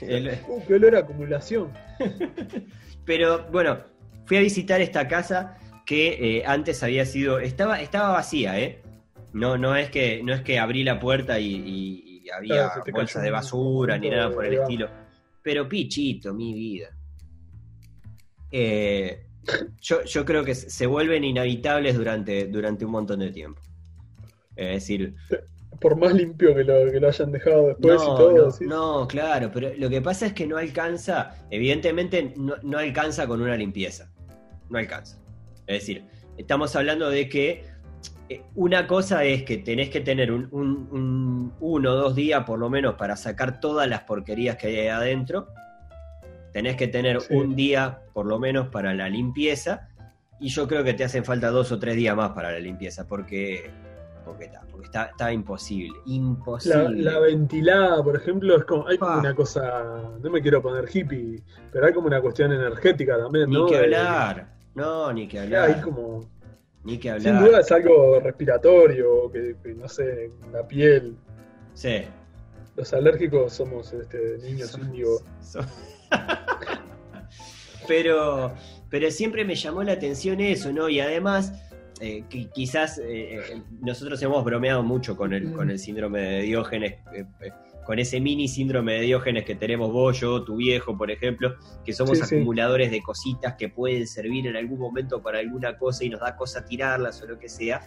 el- Uh, qué olor a acumulación. Pero bueno, fui a visitar esta casa que eh, antes había sido, estaba, estaba vacía, ¿eh? No, no es que, no es que abrí la puerta y había Claro, bolsas de basura ni nada por el estilo. Pero pichito, mi vida. Eh, yo, yo creo que se vuelven inhabitables durante, durante un montón de tiempo. Es decir, Por más limpio que lo, que lo hayan dejado después y no, todo. no, no, claro, pero lo que pasa es que no alcanza, evidentemente no, no alcanza con una limpieza. No alcanza. Es decir, estamos hablando de que una cosa es que tenés que tener un, un- un- uno o dos días por lo menos para sacar todas las porquerías que hay adentro. Tenés que tener Sí. un día por lo menos para la limpieza. Y yo creo que te hacen falta dos o tres días más para la limpieza, porque, porque, está, porque está, está imposible. La, Imposible. la ventilada, por ejemplo, es como, hay como Pa. una cosa, no me quiero poner hippie, pero hay como una cuestión energética también, ni ¿no? que De- hablar. No, ni que Hay hablar. como, Ni que sin hablar. duda es algo respiratorio, que, que, no sé, la piel. Sí. Los alérgicos somos este, niños Somos- índigo. so- pero, pero siempre me llamó la atención eso, ¿no? Y además, eh, que quizás eh, eh, nosotros hemos bromeado mucho con el, con el síndrome de Diógenes, eh, con ese mini síndrome de Diógenes que tenemos vos, yo, tu viejo, por ejemplo, que somos Sí, sí. acumuladores de cositas que pueden servir en algún momento para alguna cosa y nos da cosa tirarlas o lo que sea.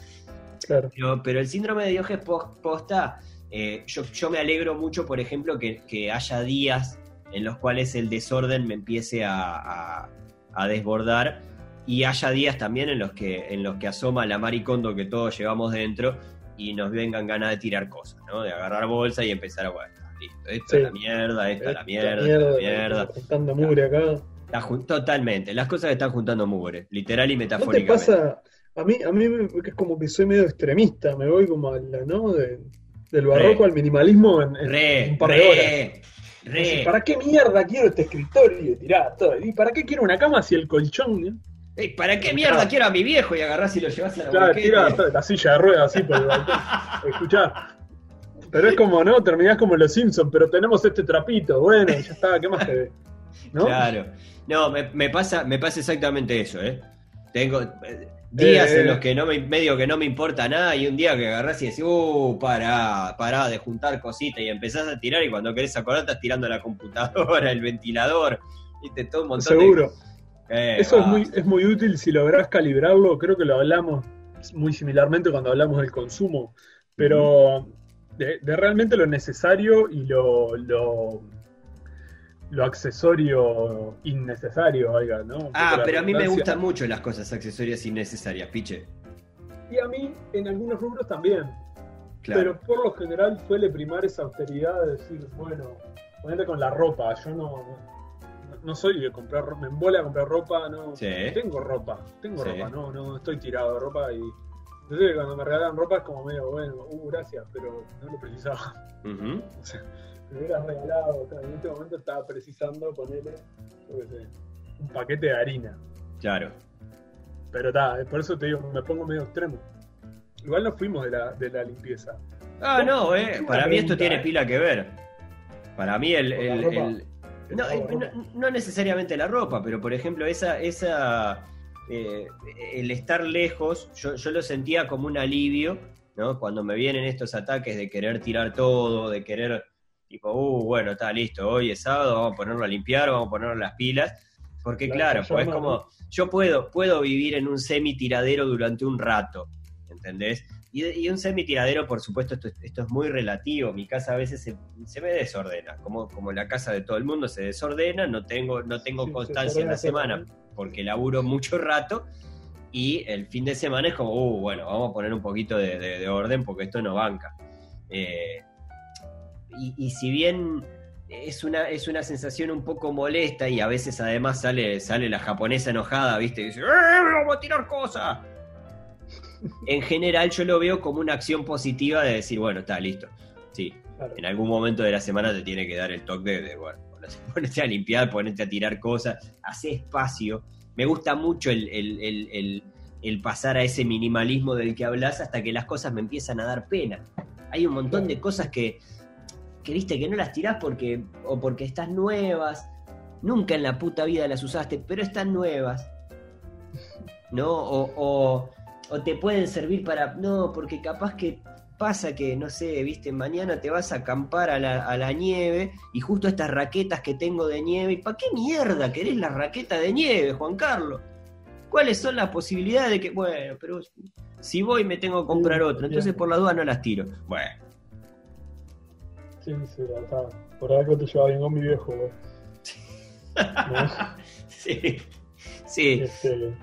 Claro. Pero, pero el síndrome de Diógenes pos- posta, eh, yo, yo me alegro mucho, por ejemplo, que, que haya días en los cuales el desorden me empiece a, a- a desbordar y haya días también en los que, en los que asoma la maricondo que todos llevamos dentro y nos vengan ganas de tirar cosas, ¿no? De agarrar bolsa y empezar a, bueno, listo, esto Sí. es la mierda, esto es la mierda, es la mierda. Juntando mugre acá. Está totalmente, las cosas están juntando mugre, literal y ¿No te metafóricamente. pasa? A mí, a mí es como que soy medio extremista, me voy como a la, ¿no? De- del barroco Re. al minimalismo en, en Re, un par de horas. re, re. Entonces, ¿Para qué mierda quiero este escritorio? Tirá todo. ¿Y para qué quiero una cama si el colchón? ¿Para qué mierda quiero a mi viejo y agarrás y lo llevas a la Claro, tira la, la silla de ruedas así por el balcón. Escuchá. Pero es como, ¿no? Terminás como los Simpsons, pero tenemos este trapito. Bueno, ya está, ¿qué más te ve? ¿No? Claro. No, me, me pasa, me pasa exactamente eso, ¿eh? Tengo eh, días Eh, en los que no me, medio que no me importa nada y un día que agarrás y decís, uh, pará, pará de juntar cositas y empezás a tirar y cuando querés acordar estás tirando la computadora, el ventilador, viste, todo un montón Seguro. de... Eh, Eso es muy, es muy útil si lográs calibrarlo. Creo que lo hablamos muy similarmente cuando hablamos del consumo. Pero de, de realmente lo necesario y lo, lo, lo accesorio innecesario, oiga, ¿no? Ah, pero a mí me gustan mucho las cosas accesorias innecesarias, piche. Y a mí, en algunos rubros también. Claro. Pero por lo general suele primar esa austeridad de decir, bueno, ponete con la ropa. Yo no, no, no soy de comprar ropa, me embola comprar ropa, no. Sí. Tengo ropa, tengo Sí. ropa, no, no estoy tirado de ropa y. Entonces cuando me regalan ropa es como medio, bueno, uh, gracias, pero no lo precisaba. Ujú. O sea, me hubieras regalado, o sea, en este momento estaba precisando ponerle, yo qué sé, un paquete de harina. Claro. Pero está, por eso te digo, me pongo medio extremo. Igual nos fuimos de la, de la limpieza. Ah, no, eh. Para mí esto tiene eh. pila que ver. Para mí el, el- no, eh, no- no necesariamente la ropa, pero por ejemplo, esa, esa eh, el estar lejos, yo, yo lo sentía como un alivio, ¿no? Cuando me vienen estos ataques de querer tirar todo, de querer, tipo, uh, bueno, está listo, hoy es sábado, vamos a ponerlo a limpiar, vamos a ponerlo las pilas. Porque Claro, claro, pues como, yo puedo, puedo vivir en un semi tiradero durante un rato, ¿entendés? Y, y un semi tiradero, por supuesto, esto, es- esto es muy relativo. Mi casa a veces se, se me desordena, como, como la casa de todo el mundo se desordena, no tengo, no tengo Sí, se constancia en la semana porque laburo mucho rato. Y el fin de semana es como, uh, bueno, vamos a poner un poquito de, de- de orden porque esto no banca. Eh, y, y si bien es una, es una sensación un poco molesta y a veces además sale, sale la japonesa enojada, ¿viste? Y dice, ¡Eh, vamos a tirar cosas! En general yo lo veo como una acción positiva de decir, bueno, está listo. Sí, Claro. en algún momento de la semana te tiene que dar el toque de, de, bueno, ponete a limpiar, ponete a tirar cosas, hace espacio. Me gusta mucho el, el- el- pasar a ese minimalismo del que hablas hasta que las cosas me empiezan a dar pena. Hay un montón de cosas que, que viste que no las tirás porque, o porque están nuevas. Nunca en la puta vida las usaste, pero están nuevas. ¿No? O, o- o te pueden servir para. No, porque capaz que pasa que, no sé, viste, mañana te vas a acampar a la, a la nieve y justo estas raquetas que tengo de nieve. ¿Y para qué mierda querés la raqueta de nieve, Juan Carlos? ¿Cuáles son las posibilidades de que, bueno, pero si voy me tengo que comprar otra, entonces bien. por la duda no las tiro? Bueno, Sí, sí. Por algo te llevaba bien con mi viejo, sí, sí, Este,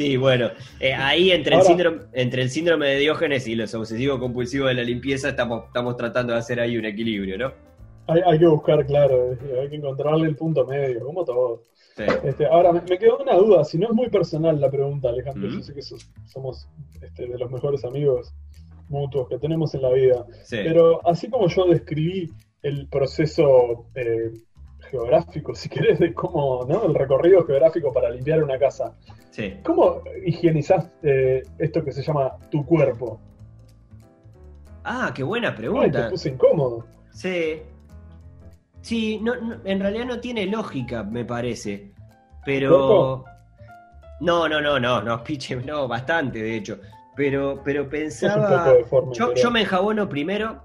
sí, bueno, eh, ahí entre, Ahora- el síndrome, entre el síndrome de Diógenes y los obsesivos compulsivos de la limpieza estamos, estamos tratando de hacer ahí un equilibrio, ¿no? Hay, hay que buscar, claro, hay que encontrarle el punto medio, como todo. Sí. Este, ahora, me, me quedó una duda, si no es muy personal la pregunta, Alejandro, yo sé que sos- somos este, de los mejores amigos mutuos que tenemos en la vida, Sí. pero así como yo describí el proceso eh, geográfico, si querés, de cómo, ¿no? El recorrido geográfico para limpiar una casa, sí. ¿cómo higienizás eh, esto que se llama tu cuerpo? Ah, qué buena Ay, te pregunta. puse incómodo. Sí. Sí, no, no- en realidad no tiene lógica, me parece. Pero. No, no, no, no, no, piche, no, bastante, de hecho. Pero, pero pensaba. Yo, pero- yo me enjabono primero,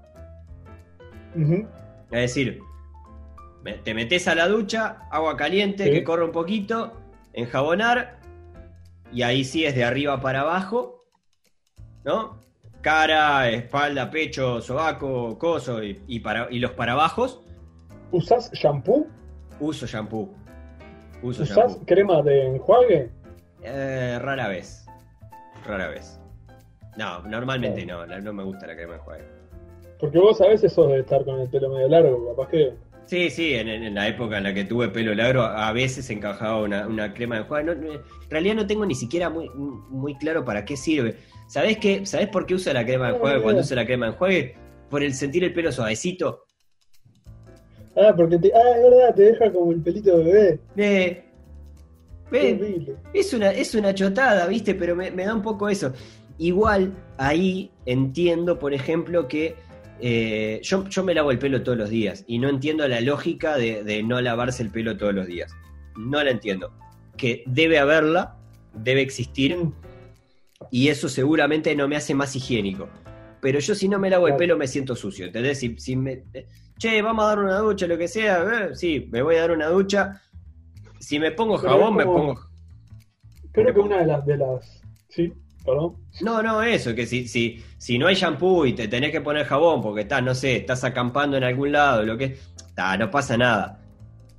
Ujú. es decir, te metes a la ducha, agua caliente, Sí. que corre un poquito, enjabonar, y ahí sí es de arriba para abajo, ¿no? Cara, espalda, pecho, sobaco, coso y, y para, y los para bajos, ¿Usás shampoo? uso shampoo. Uso ¿Usás shampoo. crema de enjuague? Eh, rara vez. Rara vez. No, normalmente no, no, no me gusta la crema de enjuague. Porque vos a veces sos de estar con el pelo medio largo, capaz que. Sí, sí, en, en la época en la que tuve pelo largo, a veces encajaba una, una crema de enjuague. No, no, en realidad no tengo ni siquiera muy, muy claro para qué sirve. ¿Sabés qué? ¿Sabés por qué uso la crema de enjuague cuando uso la crema de enjuague? Por el sentir el pelo suavecito. Ah, porque te. Ah, es verdad, te deja como el pelito de bebé. Eh, eh. Es una, es una chotada, ¿viste? Pero me, me da un poco eso. Igual, ahí entiendo, por ejemplo, que eh, yo, yo me lavo el pelo todos los días y no entiendo la lógica de, de no lavarse el pelo todos los días. No la entiendo. Que debe haberla, debe existir y eso seguramente no me hace más higiénico. Pero yo si no me lavo el pelo me siento sucio, ¿entendés? Si, si me, che, vamos a dar una ducha, lo que sea, eh, sí, me voy a dar una ducha. Si me pongo jabón, me pongo Creo que una de las. De las sí, perdón. No, no, eso, que si, si, si no hay shampoo y te tenés que poner jabón porque estás, no sé, estás acampando en algún lado, lo que ta, no pasa nada.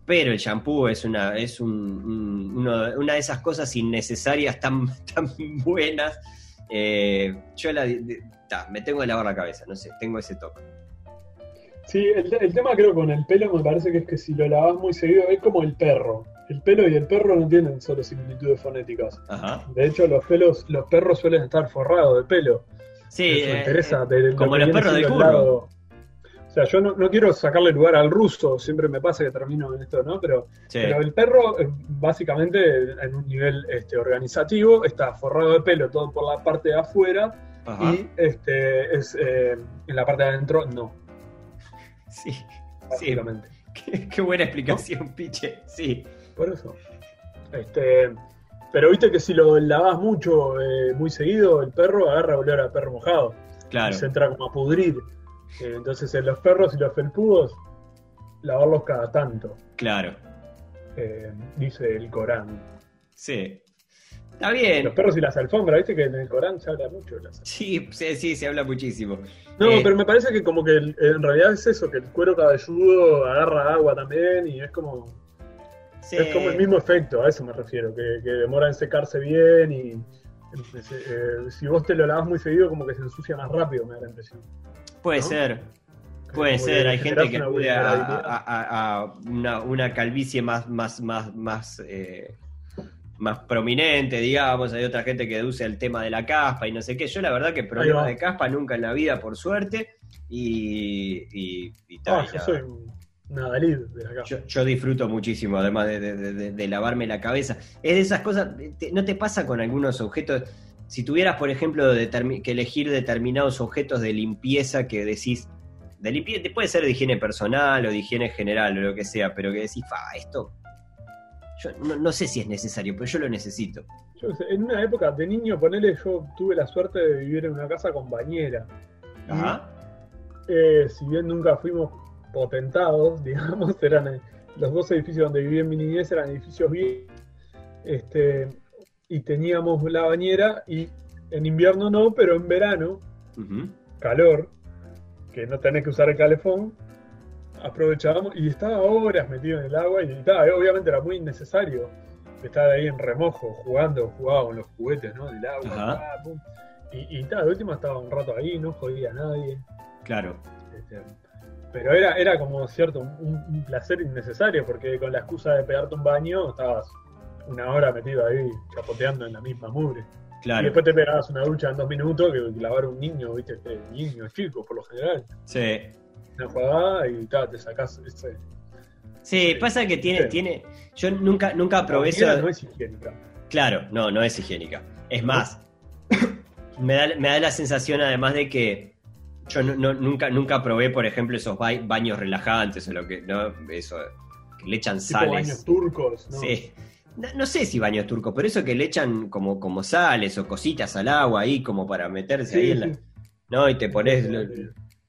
Pero el shampoo es una, es un, un- uno- una de esas cosas innecesarias tan, tan buenas. Eh, yo la, ta, me tengo que lavar la cabeza, no sé, tengo ese toque. Sí, el, el tema creo con el pelo me parece que es que si lo lavas muy seguido es como el perro. El pelo y el perro no tienen solo similitudes fonéticas. Ajá. De hecho, los pelos, los perros suelen estar forrados de pelo. Sí, Eso me eh, interesa. eh, de- de como los perros del curro. O sea, yo no, no quiero sacarle lugar al ruso, siempre me pasa que termino en esto, ¿no? Pero, sí. pero el perro, eh, básicamente, en un nivel este, organizativo, está forrado de pelo todo por la parte de afuera Ajá. y este, es, eh, en la parte de adentro no, Sí. Sí, qué, qué buena explicación, piche. Sí. Por eso. Este, pero viste que si lo lavas mucho, eh, muy seguido, el perro agarra olor a perro mojado. Claro. Y se entra como a pudrir. Eh, entonces, en los perros y los felpudos, lavarlos cada tanto, Claro. eh, dice el Corán. Sí. Está bien. Los perros y las alfombras, viste que en el Corán se habla mucho de las Sí, sí, sí, se habla muchísimo. No, Eh, pero me parece que como que en realidad es eso, que el cuero cabelludo agarra agua también y es como sí. es como el mismo efecto, a eso me refiero, que, que demora en secarse bien y eh, si vos te lo lavas muy seguido como que se ensucia más rápido, me da la impresión. Puede ¿no? ser, puede ser. Hay gente que acude a, una, una calvicie más, más, más, más, eh, más prominente, digamos. Hay otra gente que deduce el tema de la caspa y no sé qué. Yo la verdad que problemas de caspa nunca en la vida, por suerte. Y, y, y tal, Ah, yo soy un Nadalid de acá. Yo, yo disfruto muchísimo, además de, de- de- de lavarme la cabeza. Es de esas cosas, te- ¿no te pasa con algunos objetos? Si tuvieras, por ejemplo, que elegir determinados objetos de limpieza que decís, de limpieza, puede ser de higiene personal o de higiene general o lo que sea, pero que decís, fa, esto, yo no, no sé si es necesario, pero yo lo necesito. Yo en una época de niño, ponele, yo tuve la suerte de vivir en una casa con bañera. Ajá. Eh, si bien nunca fuimos potentados, digamos, eran eh, los dos edificios donde viví en mi niñez eran edificios bien, este, y teníamos la bañera y en invierno no, pero en verano, calor, que no tenés que usar el calefón, aprovechábamos y estaba horas metido en el agua y estaba, obviamente era muy innecesario, estar ahí en remojo, jugando, jugaba con los juguetes, ¿no? Del agua, pum. Y, y tal, de última estaba un rato ahí, no jodía a nadie. Claro. Este, pero era, era como cierto, un, un placer innecesario, porque con la excusa de pegarte un baño, estabas una hora metido ahí chapoteando en la misma mugre. Y Claro. después te pegabas una ducha en dos minutos, que lavar un niño, viste, este, niño chico por lo general. Sí. Una jugada y ta, te sacás ese. Sí, pasa que tiene, tiene. Yo nunca, nunca probé eso. no es higiénica. Claro, no, no es higiénica. Es más, me da, me da la sensación además de que yo no- no- nunca, nunca probé, por ejemplo, esos ba- baños relajantes o lo que, ¿no? Eso, que le echan Tipo baños sales. turcos, ¿no? Sí. No, no sé si baños turcos, pero eso que le echan como, como sales o cositas al agua ahí como para meterse ahí en la. sí. ¿No? Y te pones Sí,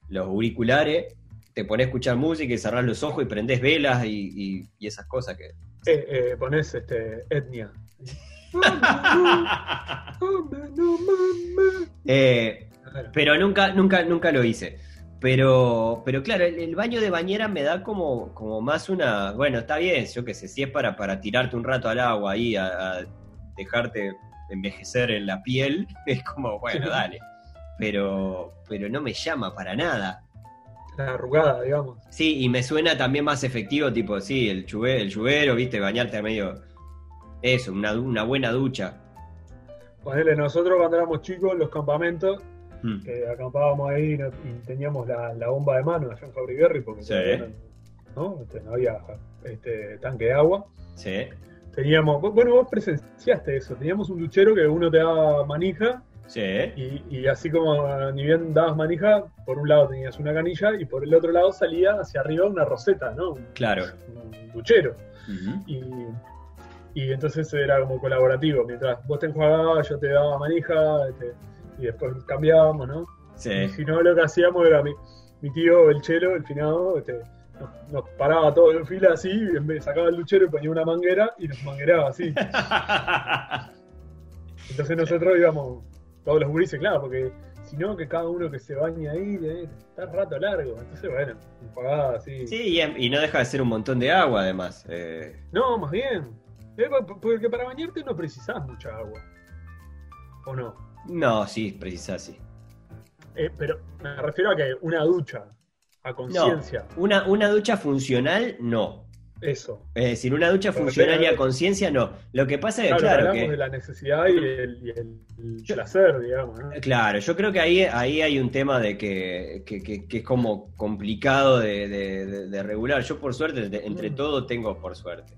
los auriculares, te pones a escuchar música y cerrás los ojos y prendés velas y, y- y esas cosas que. Eh, eh, pones este, etnia. Eh, Claro. Pero nunca, nunca, nunca lo hice. Pero, pero claro, el, el baño de bañera me da como, como más una. Bueno, está bien, yo qué sé, si es para, para tirarte un rato al agua ahí, a, a dejarte envejecer en la piel, es como, bueno, dale. Pero, pero no me llama para nada. La arrugada, digamos. Sí, y me suena también más efectivo, tipo, sí, el chubero, el chubero viste, bañarte a medio. Eso, una, una buena ducha. Ponele, nosotros cuando éramos chicos, en los campamentos, Mm. que acampábamos ahí y teníamos la, la bomba de mano allá en Fabri Berry, porque. Este, no había este, tanque de agua. Sí, Teníamos, bueno, vos presenciaste eso, teníamos un duchero que uno te daba manija sí. y, y así como ni bien dabas manija, por un lado tenías una canilla y por el otro lado salía hacia arriba una roseta, ¿no? Claro. un duchero. Y, y entonces era como colaborativo, mientras vos te enjuagabas, yo te daba manija, este, y después cambiábamos, ¿no? Y Sí. si no, lo que hacíamos era mi, mi tío, el chelo, el finado, este, nos, nos paraba todo en fila así, y en vez- sacaba el duchero y ponía una manguera y nos mangueraba así. Entonces nosotros íbamos, todos los gurises, claro, porque si no, que cada uno que se bañe ahí, eh, está rato largo. Entonces, bueno, enjuagada así. Sí, y, y no deja de ser un montón de agua, además. Eh, No, más bien. Eh, po- Porque para bañarte no precisás mucha agua. ¿O no? No, sí, precisás, sí. Eh, pero me refiero a que una ducha, a conciencia, Una, una ducha funcional, no. eso. Es decir, una ducha Pero funcional y pero- a conciencia, no. Lo que pasa es que, Claro, claro, hablamos que, de la necesidad y el, y el- el Yo- placer, digamos. ¿no? claro, yo creo que ahí, ahí hay un tema de que, que- que- que es como complicado de, de- de- de regular. Yo, por suerte, entre Mm. todo tengo, por suerte,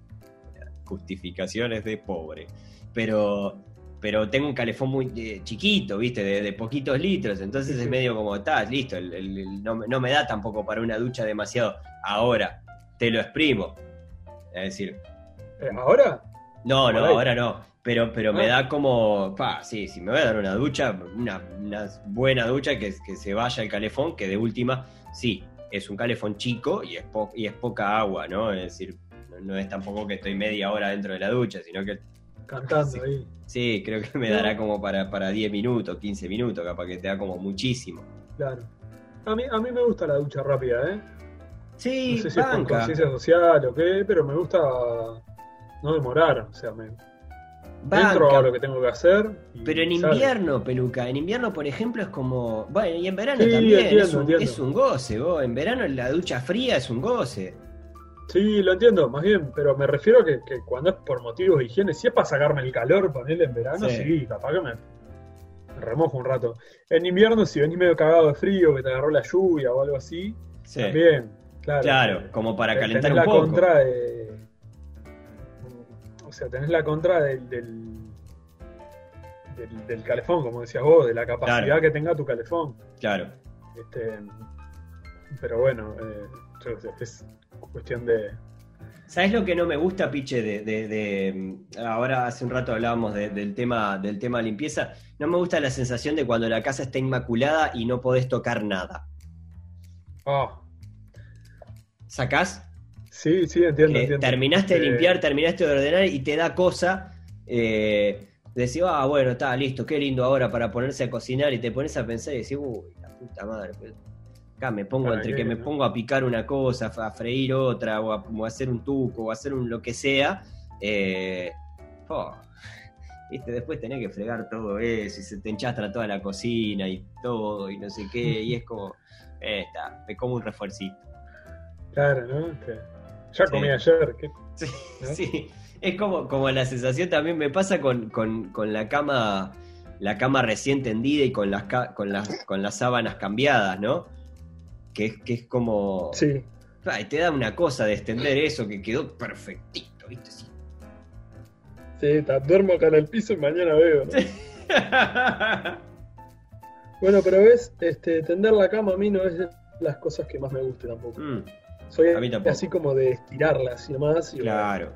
justificaciones de pobre. Pero, pero tengo un calefón muy eh, chiquito, ¿viste? De, de poquitos litros. Entonces Sí, es sí. medio como, está, listo. el- el- el- no, me- no me da tampoco para una ducha demasiado. Ahora, te lo exprimo. Es decir, Eh, Ahora, no, no, ahora no. Pero, pero me Ah. da como, pa, sí, si me voy a dar una ducha, una, una buena ducha que, que se vaya el calefón, que de última, sí, es un calefón chico y es, po- y es poca agua, ¿no? Es decir, no, no es tampoco que estoy media hora dentro de la ducha, sino que cantando Sí. ahí. Sí, creo que me dará como para, para 10 minutos, 15 minutos, capaz que te da como muchísimo. Claro. A mí, a mí me gusta la ducha rápida, ¿eh? Sí, No sé si es por banca. conciencia social o qué, pero me gusta no demorar. O sea, me banca. a lo que tengo que hacer. Pero en invierno, peluca, en invierno, por ejemplo, es como. Bueno, y en verano Sí, también. entiendo, es, un, es un goce, vos. En verano la ducha fría es un goce. Sí, lo entiendo, más bien, pero me refiero a que, que cuando es por motivos de higiene, si es para sacarme el calor, ponerle en verano, Sí. sí, capaz que me, me remojo un rato. En invierno, si venís medio cagado de frío, que te agarró la lluvia o algo así, Sí. también, claro. Claro, como para calentar un la poco. contra de. O sea, tenés la contra del, del, del, del calefón, como decías vos, de la capacidad Claro. que tenga tu calefón. Claro. Este, pero bueno, eh, yo es cuestión de. ¿Sabes lo que no me gusta, Piche? De, de- de- ahora hace un rato hablábamos de- del tema del tema limpieza. No me gusta la sensación de cuando la casa está inmaculada y no podés tocar nada. Ah, ¿Sacás? sí, sí, entiendo. Entiendo. terminaste de Eh, limpiar, terminaste de ordenar y te da cosa eh, decir, ah, bueno, está listo, qué lindo ahora para ponerse a cocinar y te pones a pensar y decís, uy, la puta madre. pues, acá me pongo ¿Para entre que me pongo a picar una cosa, a freír otra, o a, o a hacer un tuco, o a hacer un lo que sea. eh, oh, viste, después tenés que fregar todo eso y se te enchastra toda la cocina y todo y no sé qué, y es como, eh, está, me como un refuercito. Claro, ¿no? Que ya Sí. comí ayer. ¿qué? Sí, ¿No? sí. Es como, como la sensación también me pasa con, con- con la cama, la cama recién tendida y con las con las, con las sábanas cambiadas, ¿no? Que es, que es como. Sí. Te da una cosa de extender eso que quedó perfectito, ¿viste? Sí. Sí, duermo acá en el piso y mañana veo. ¿no? Bueno, pero ves, este, tender la cama a mí no es de las cosas que más me guste tampoco. Mm, Soy a mí tampoco. así como de estirarlas y demás. Y claro.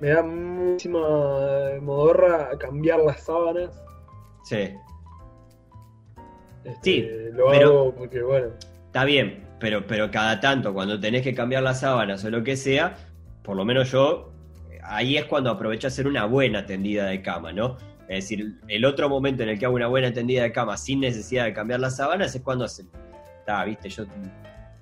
Me da muchísima modorra cambiar las sábanas. Sí. Este, Sí, Lo pero- hago porque, bueno. Está bien, pero, pero cada tanto, cuando tenés que cambiar las sábanas o lo que sea, por lo menos yo, ahí es cuando aprovecho a hacer una buena tendida de cama, ¿no? Es decir, el otro momento en el que hago una buena tendida de cama sin necesidad de cambiar las sábanas es cuando se. Está, viste, yo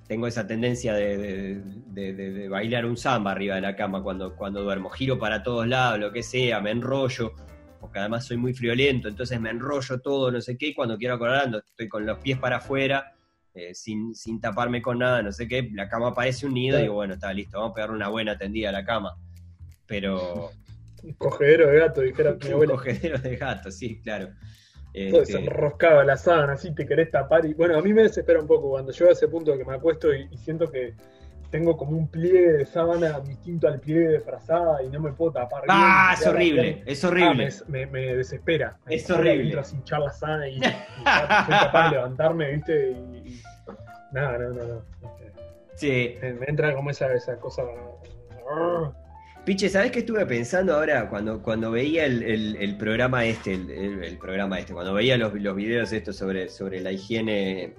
tengo esa tendencia de, de- de- de- de bailar un samba arriba de la cama cuando, cuando duermo. Giro para todos lados, lo que sea, me enrollo, porque además soy muy friolento, entonces me enrollo todo, no sé qué, y cuando quiero acordar, ando- estoy con los pies para afuera, eh, sin, sin taparme con nada, no sé qué, la cama parece un nido, y digo, bueno, está listo, vamos a pegar una buena tendida a la cama. Pero Un cogedero de gato, dijera mi un abuela. cogedero de gato, sí, claro. Todo Este, desenroscado la sábana, así te querés tapar. Y bueno, a mí me desespera un poco cuando llego a ese punto que me acuesto y, y siento que tengo como un pliegue de sábana distinto al pliegue de frazada y no me puedo tapar. ¡Ah! Es horrible, es Ah, horrible. me, me- desespera. Me Es horrible. Entro a hinchar la sábana y, soy capaz de levantarme, ¿viste? Y, y- nada, no, no, no. Este, Sí. Me, me entra como esa, esa cosa. Piche, ¿sabes qué estuve pensando ahora cuando, cuando veía el, el- el programa este, el, el- el programa este, cuando veía los, los videos estos sobre, sobre la higiene,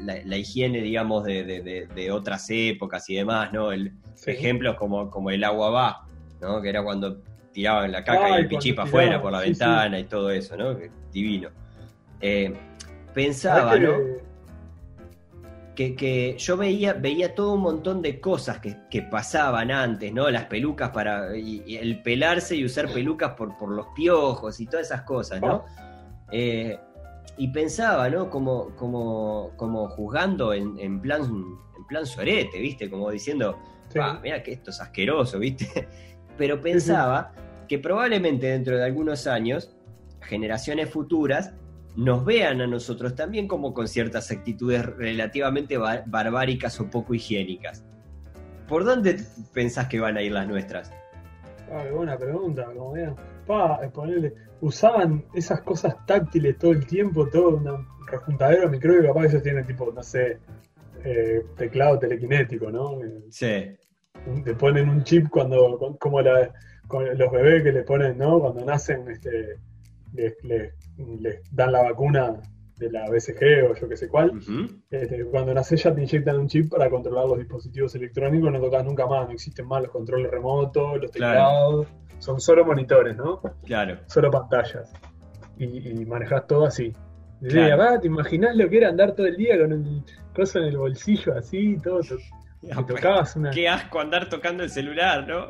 la, la higiene, digamos, de, de- de- otras épocas y demás, ¿no? El, Sí. Ejemplos como, como el agua va, ¿no? Que era cuando tiraban la caca Ay, y el pichí para afuera por la sí, ventana y todo eso, ¿no? Que Divino. Eh, pensaba, ¿Sabés ¿no? que- que, que yo veía, veía todo un montón de cosas que, que pasaban antes, ¿no? Las pelucas para. Y, y el pelarse y usar pelucas por, por los piojos y todas esas cosas, ¿no? Eh, y pensaba, ¿no? Como, como, como juzgando en, en plan en plan sorete, ¿viste? Como diciendo, sí. "Ah, mira que esto es asqueroso, ¿viste? Pero pensaba que probablemente dentro de algunos años, generaciones futuras nos vean a nosotros también como con ciertas actitudes relativamente bar- barbáricas o poco higiénicas. ¿Por dónde pensás que van a ir las nuestras? Ah, buena pregunta, como vean. Pa, eh, usaban esas cosas táctiles todo el tiempo, todo un rejuntadero de microbio, capaz que ellos tienen tipo, no sé, eh, teclado telequinético, ¿no? Eh, Sí, Te ponen un chip cuando, como la- los bebés que le ponen, ¿no? Cuando nacen, este, les, les- les dan la vacuna de la BCG o yo qué sé cuál. Este, cuando naces ya te inyectan un chip para controlar los dispositivos electrónicos, no tocas nunca más, no existen más los controles remotos, los Claro. teclados, son solo monitores, ¿no? claro. Solo pantallas. Y, y manejas todo así. Y Claro. acá, ¿te imaginás lo que era andar todo el día con el coso en el bolsillo así, todo? to- Te tocabas una. Qué asco andar tocando el celular, ¿no?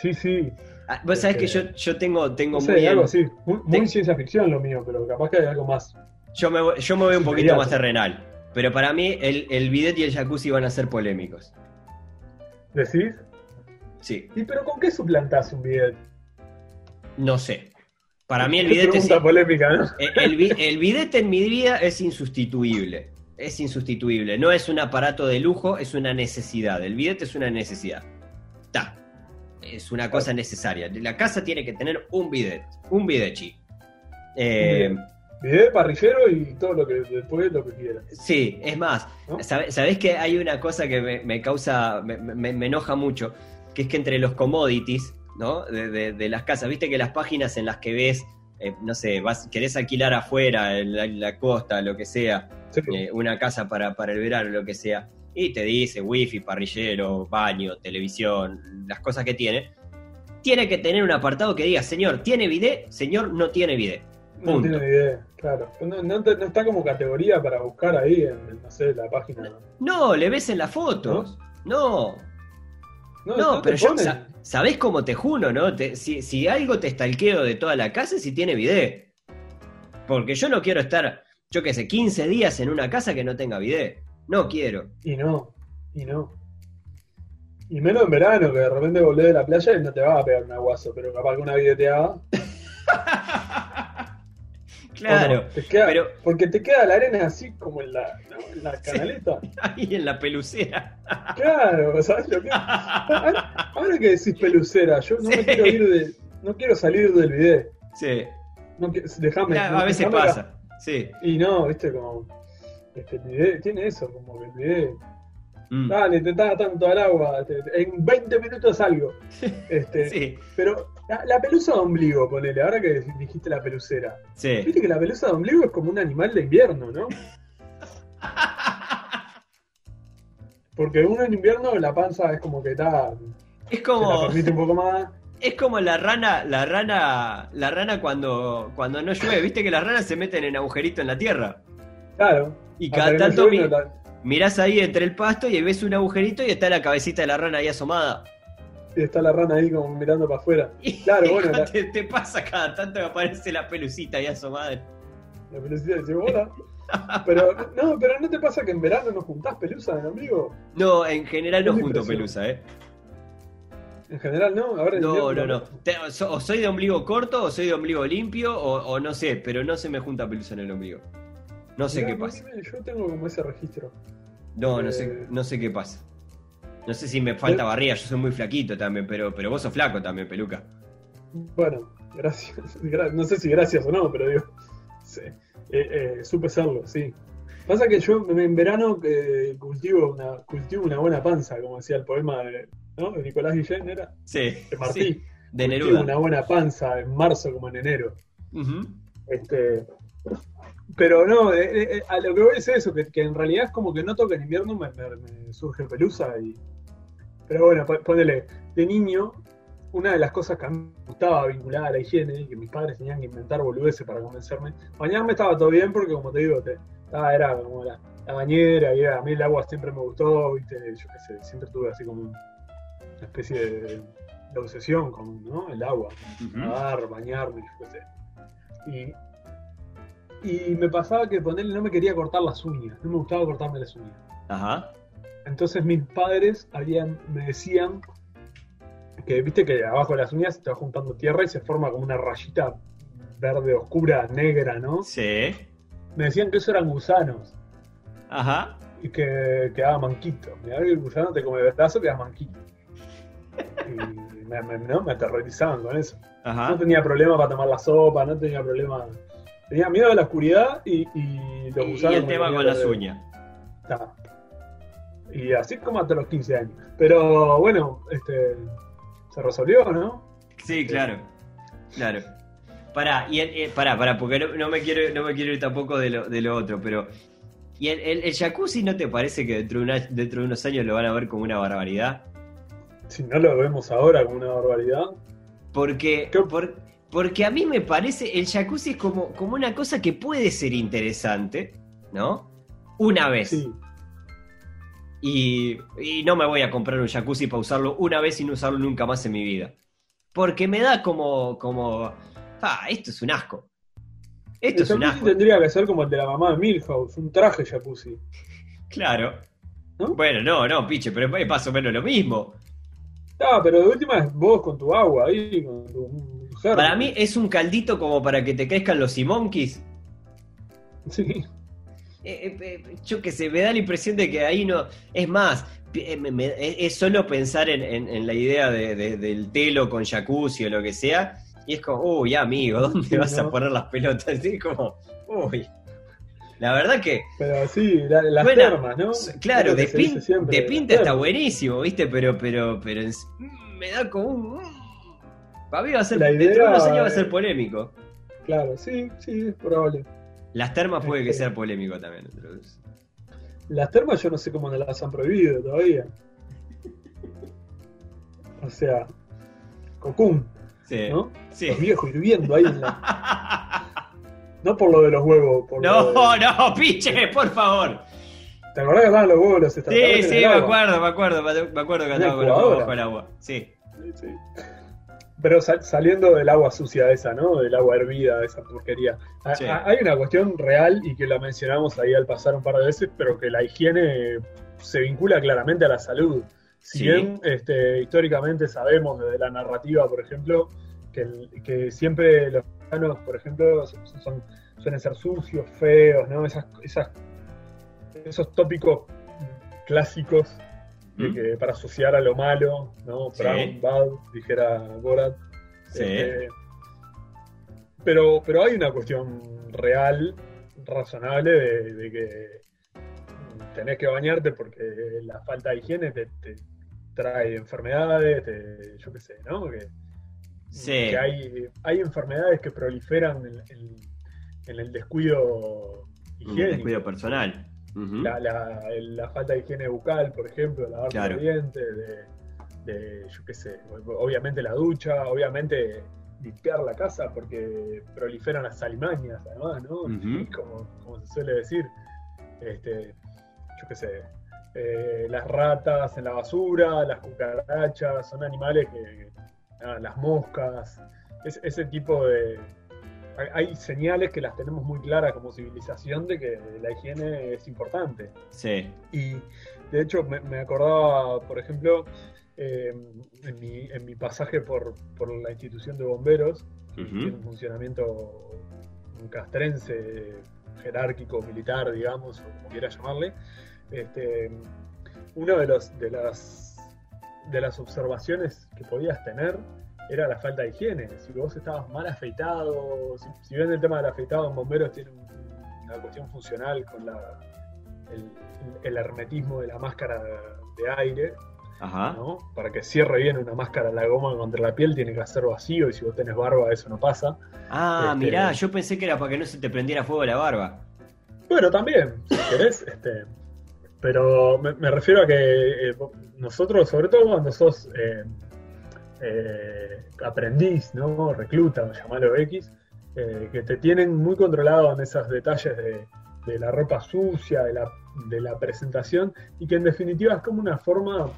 Sí, sí. Ah, Vos sabés que yo, yo tengo, tengo No sé, muy en- algo así. Muy, ciencia ficción lo mío, pero capaz que hay algo más. Yo me, voy- yo me veo un poquito Inmediato. más terrenal. Pero para mí el, el bidet y el jacuzzi van a ser polémicos. ¿Decís? Sí, ¿Y pero con qué suplantás un bidet? no sé. Para mí el bidet es, polémica, ¿no? el, el bi- el bidet en mi vida es insustituible. Es insustituible. No es un aparato de lujo, es una necesidad. El bidet es una necesidad. Ta. Es una cosa necesaria. La casa tiene que tener un bidet. Un bidechi. Eh, Bidet, parrillero y todo lo que después lo que quieras. Sí, es más, ¿no? ¿sabe- ¿sabés que hay una cosa que me, me causa, me, me- me enoja mucho? Que es que entre los commodities, ¿no? De, de- de las casas, viste que las páginas en las que ves, eh, no sé, vas, querés alquilar afuera, en la, en la costa, lo que sea, Sí. eh, una casa para, para el verano, lo que sea, y te dice wifi, parrillero, baño, televisión, las cosas que tiene, tiene que tener un apartado que diga, señor, ¿tiene bidet? Señor, no tiene bidet. No Punto. tiene ni idea, claro. No, no no está como categoría para buscar ahí en, en, no sé, la página. No, le ves en las fotos. No. No, pero yo, sa- ¿sabés cómo te juno, no? Te- si, si algo te stalkeo de toda la casa, es si tiene bidet. Porque yo no quiero estar, yo qué sé, 15 días en una casa que no tenga bidet. No quiero. Y no, y no. Y menos en verano, que de repente volvés de la playa y no te va a pegar un aguazo, pero capaz que una videteada. Claro, ¿o no? Te queda- pero- Porque te queda la arena así como en la, ¿no? en la canaleta. ahí en la pelucera. Claro, ¿sabes lo que? Ahora, ahora que decís pelucera, yo no Sí. me quiero ir de. No quiero salir del video. Sí, No. Claro, a veces acá. pasa. Sí. Y no, viste, como. Este, el video tiene eso, como que el video. Mm. Dale, te tanto al agua. te- en 20 minutos salgo. Este, Sí, Pero la, la pelusa de ombligo, ponele, ahora que dijiste la pelucera. sí. Viste que la pelusa de ombligo es como un animal de invierno, ¿no? Porque uno en invierno la panza es como que está. Es Se la como, permite un poco más. es como la rana, la rana, la rana cuando, cuando no llueve. Viste que las ranas se meten en agujeritos en la tierra. Claro. Y cada no tanto llueve, mi- no mirás ahí entre el pasto y ves un agujerito y está la cabecita de la rana ahí asomada. Y está la rana ahí como mirando para afuera. Claro, bueno, la- te, te pasa cada tanto que aparece la pelucita ahí asomada. La pelucita dice, hola. Pero no, pero ¿no te pasa que en verano no juntás pelusa en el ombligo? No, en general no junto pelusa, ¿eh? En general no, ahora No, no, no. O soy de ombligo corto o soy de ombligo limpio o, o no sé, pero no se me junta pelusa en el ombligo. No sé Mirá, qué pasa. Yo tengo como ese registro. No, no Eh. sé, no sé qué pasa. No sé si me falta barriga, yo soy muy flaquito también, pero, pero vos sos flaco también, peluca. Bueno, gracias. Gra- No sé si gracias o no, pero digo, sí. Eh, eh, supe serlo, sí. Pasa que yo en verano eh, cultivo, una, cultivo una buena panza, como decía el poema de, ¿no? de Nicolás Guillén, ¿era? Sí, De Martí. sí, de Cultivo Neruda. una buena panza en marzo como en enero. Este, pero no, eh, eh, a lo que voy es eso, que, que en realidad es como que noto que en invierno me, me- me surge pelusa y... Pero bueno, po- ponele, de niño, una de las cosas que a mí me gustaba vinculada a la higiene que mis padres tenían que inventar boludeces para convencerme, bañarme estaba todo bien porque como te digo, te, estaba, era como la, la bañera y era- a mí el agua siempre me gustó, viste, yo qué sé, siempre tuve así como una especie de, de obsesión con ¿no? el agua nadar, bañarme, yo qué sé. Y, y me pasaba que ponerle no me quería cortar las uñas, no me gustaba cortarme las uñas. Ajá. Entonces mis padres habían, me decían que viste que abajo de las uñas te va juntando tierra y se forma como una rayita verde oscura, negra, ¿no? Sí. Me decían que eso eran gusanos Ajá. y que quedaba manquito. Mirá que el gusano te come el brazo, queda manquito. Y me, me- ¿no? me aterrorizaban con eso. No Ajá. tenía problema para tomar la sopa, no tenía problema. Tenía miedo a la oscuridad y, y los Y, y gusanos. el tema con las uñas. Y así como hasta los 15 años. Pero bueno, este se resolvió, ¿no? Sí, claro. Claro. Pará, y eh, pará, pará, porque no, no me quiero, no me quiero ir tampoco de lo, de lo otro, pero. ¿Y el, el- el jacuzzi no te parece que dentro de, una- dentro de unos años lo van a ver como una barbaridad? Si no lo vemos ahora como una barbaridad. Porque, porque a mí me parece, el jacuzzi es como, como una cosa que puede ser interesante, ¿no? Una vez. Sí. Y, y no me voy a comprar un jacuzzi para usarlo una vez y no usarlo nunca más en mi vida. Porque me da como, como, ah, esto es un asco. Esto El es un asco. tendría que ser como el de la mamá de Milhouse, un traje jacuzzi. Claro. ¿No? Bueno, no, no, piche, pero es más o menos lo mismo. Ah, pero de última es vos con tu agua ahí, con tu germen. Para mí es un caldito como para que te crezcan los simonquis. Sí. Eh, eh, eh, yo que sé, me da la impresión de que ahí no. Es más, me- me- es solo pensar en, en- en la idea de- de- del telo con jacuzzi o lo que sea. Y es como, uy, amigo, ¿dónde Sí, vas a poner las pelotas? Es como, uy. La verdad que, Pero sí, la- las Bueno, termas, ¿no? claro, de, pin- de pinta está buenísimo, ¿viste? Pero, pero, pero mm, me da como un. Para mí va a ser, dentro de idea, unos años va a ser polémico. Claro, sí, sí, es probable. Las termas puede que sea polémico también. eso. Las termas yo no sé cómo las han prohibido todavía. O sea, cocún, Sí. ¿no? Sí. Los viejos hirviendo ahí en la... No por lo de los huevos, por No, de- no, piche, por favor. ¿Te acordás que andaban los huevos los Sí, sí, me acuerdo, me acuerdo, me acuerdo que Una andaba con los huevos el agua. Sí, sí. Pero sal- saliendo del agua sucia esa, ¿no? Del agua hervida, de esa porquería. Sí. ha- Hay una cuestión real y que la mencionamos ahí al pasar un par de veces, pero que la higiene se vincula claramente a la salud. Si Sí. bien este, históricamente sabemos desde la narrativa, por ejemplo, que, el- que siempre los humanos, por ejemplo, son, son- suelen ser sucios, feos, ¿no? Esas, esas, esos tópicos clásicos ¿Mm? que para asociar a lo malo, ¿no? Sí. Brown, bad, dijera Borat. Sí. Este, pero, pero hay una cuestión real, razonable, de, de que tenés que bañarte porque la falta de higiene te, te trae enfermedades, te- yo qué sé, ¿no? Que, Sí. que hay, hay enfermedades que proliferan en, en- en el descuido higiénico. descuido personal. La, la- la falta de higiene bucal, por ejemplo, lavar Claro. los dientes, de, de, yo qué sé, obviamente la ducha, obviamente limpiar la casa porque proliferan las alimañas, además, ¿no? Como, como se suele decir, este, yo qué sé, eh, las ratas en la basura, las cucarachas, son animales que, nada, las moscas, es- ese tipo de... hay- señales que las tenemos muy claras como civilización de que la higiene es importante. Sí. Y de hecho me, me acordaba, por ejemplo, eh, en, mi, en mi pasaje por, por la institución de bomberos, que tiene un funcionamiento castrense, jerárquico, militar, digamos, o como quieras llamarle, este, una de, los, de, las, de las observaciones que podías tener era la falta de higiene. Si vos estabas mal afeitado, si, si bien el tema del afeitado en bomberos tiene un- una cuestión funcional con la, el, el hermetismo de la máscara de aire, Ajá. ¿no? Para que cierre bien una máscara la goma contra la piel tiene que hacer vacío y si vos tenés barba eso no pasa. Ah, Este- mirá, yo pensé que era para que no se te prendiera fuego la barba. Bueno, también, si querés, este, pero me, me refiero a que eh, nosotros, sobre todo cuando sos eh, eh, aprendiz, ¿no? Recluta, o llamalo X, eh, que te tienen muy controlado en esos detalles de, de la ropa sucia, de la, de la presentación, y que en definitiva es como una forma,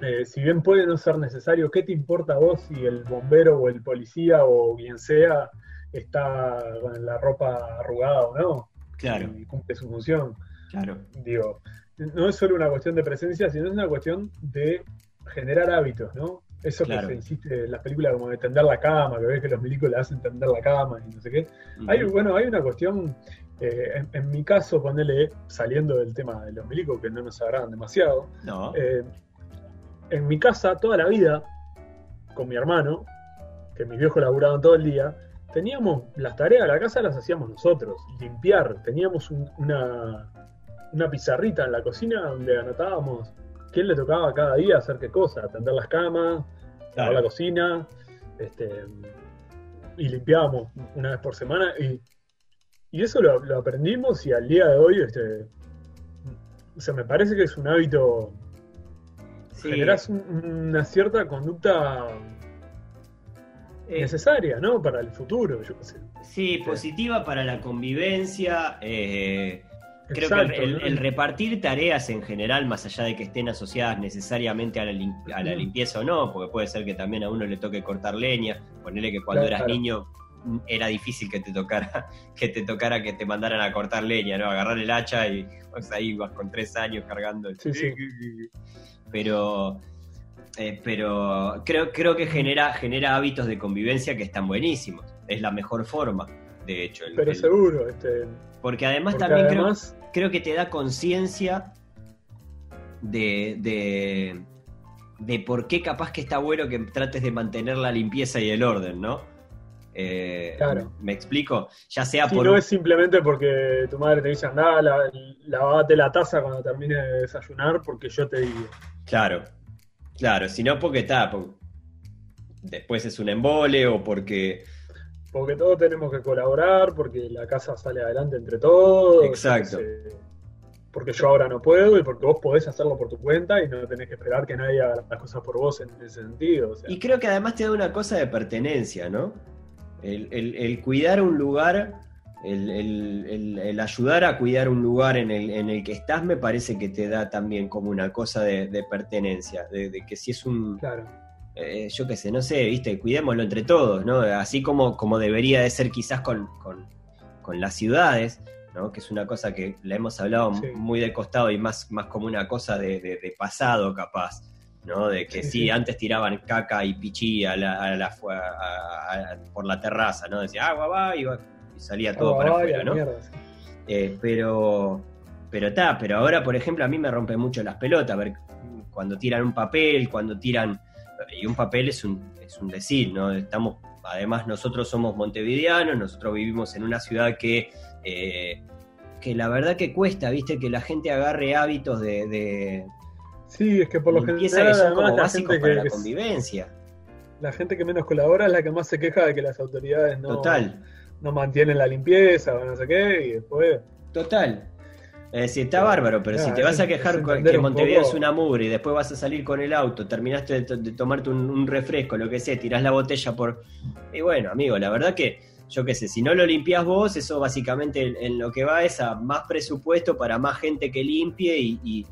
eh, si bien puede no ser necesario, ¿qué te importa a vos si el bombero o el policía o quien sea está con la ropa arrugada o no? Claro, y cumple su función. claro. Digo, no es solo una cuestión de presencia, sino es una cuestión de generar hábitos, ¿no? Eso Claro. que se insiste en las películas como de tender la cama, que ves que los milicos le hacen tender la cama y no sé qué. Hay, bueno, hay una cuestión, eh, en, en mi caso, ponele, saliendo del tema de los milicos, que no nos agradan demasiado, No. eh, en mi casa toda la vida, con mi hermano, que mis viejos laburaban todo el día, teníamos las tareas de la casa las hacíamos nosotros, limpiar, teníamos un- una, una pizarrita en la cocina donde anotábamos quién le tocaba cada día hacer qué cosa, atender las camas, Claro. la cocina, este, y limpiábamos una vez por semana y, y eso lo, lo aprendimos y al día de hoy este, o sea, me parece que es un hábito Sí. generás un- una cierta conducta Eh, necesaria, ¿no? Para el futuro, yo qué sé. sí, positiva para la convivencia. eh, creo Exacto, que el, el repartir tareas en general, más allá de que estén asociadas necesariamente a la, lim- a la limpieza o no, porque puede ser que también a uno le toque cortar leña, ponerle que cuando Claro. eras niño mm, era difícil que te tocara que te tocara que te mandaran a cortar leña, ¿no? Agarrar el hacha y pues, ahí ibas con tres años cargando. Sí, sí. Pero eh, pero creo, creo que genera, genera hábitos de convivencia que están buenísimos. Es la mejor forma, de hecho. el- Pero el- seguro, este, porque además porque también creo- además, creo que te da conciencia de, de, de por qué capaz que está bueno que trates de mantener la limpieza y el orden, ¿no? Eh, Claro. ¿Me explico? Ya sea si por... no es simplemente porque tu madre te dice, andá, la, lavate la taza cuando termine de desayunar, porque yo te digo. Claro, claro, sino porque está... Después es un embole o porque... Porque todos tenemos que colaborar, porque la casa sale adelante entre todos. Exacto. Porque yo ahora no puedo y porque vos podés hacerlo por tu cuenta y no tenés que esperar que nadie haga las cosas por vos en ese sentido. o sea. Y creo que además te da una cosa de pertenencia, ¿no? El, el- el cuidar un lugar El, el- el- el ayudar a cuidar un lugar en el, en el que estás me parece que te da también como una cosa de, de pertenencia, de, de que si es un, Claro. Eh, yo qué sé, no sé, viste, cuidémoslo entre todos, ¿no? Así como, como debería de ser quizás con, con- con las ciudades, ¿no? Que es una cosa que la hemos hablado Sí. muy de costado y más, más como una cosa de, de- de pasado capaz, ¿no? De que Sí, sí, sí. antes tiraban caca y pichí a la, a la a- a- a- por la terraza, ¿no? Decía agua va y, va, y salía todo Ah, para afuera, ¿no? mierda. Eh, pero pero está, pero ahora, por ejemplo, a mí me rompe mucho las pelotas ver cuando tiran un papel, cuando tiran. Y un papel es un, es un decir, ¿no? Estamos, además, nosotros somos montevideanos, nosotros vivimos en una ciudad que. eh, que la verdad que cuesta, viste, que la gente agarre hábitos de, de Sí, es que por lo general que son como básicos para que, la convivencia. la gente que menos colabora es la que más se queja de que las autoridades no, Total. no mantienen la limpieza o no sé qué, y después Total. Es decir, está bárbaro, pero Claro, si te vas a quejar es que Montevideo poco- es una mugre y después vas a salir con el auto, terminaste de, to- de tomarte un, un refresco, lo que sea, tirás la botella por... Y bueno, amigo, la verdad que, yo qué sé, si no lo limpias vos, eso básicamente en, en lo que va es a más presupuesto para más gente que limpie y, y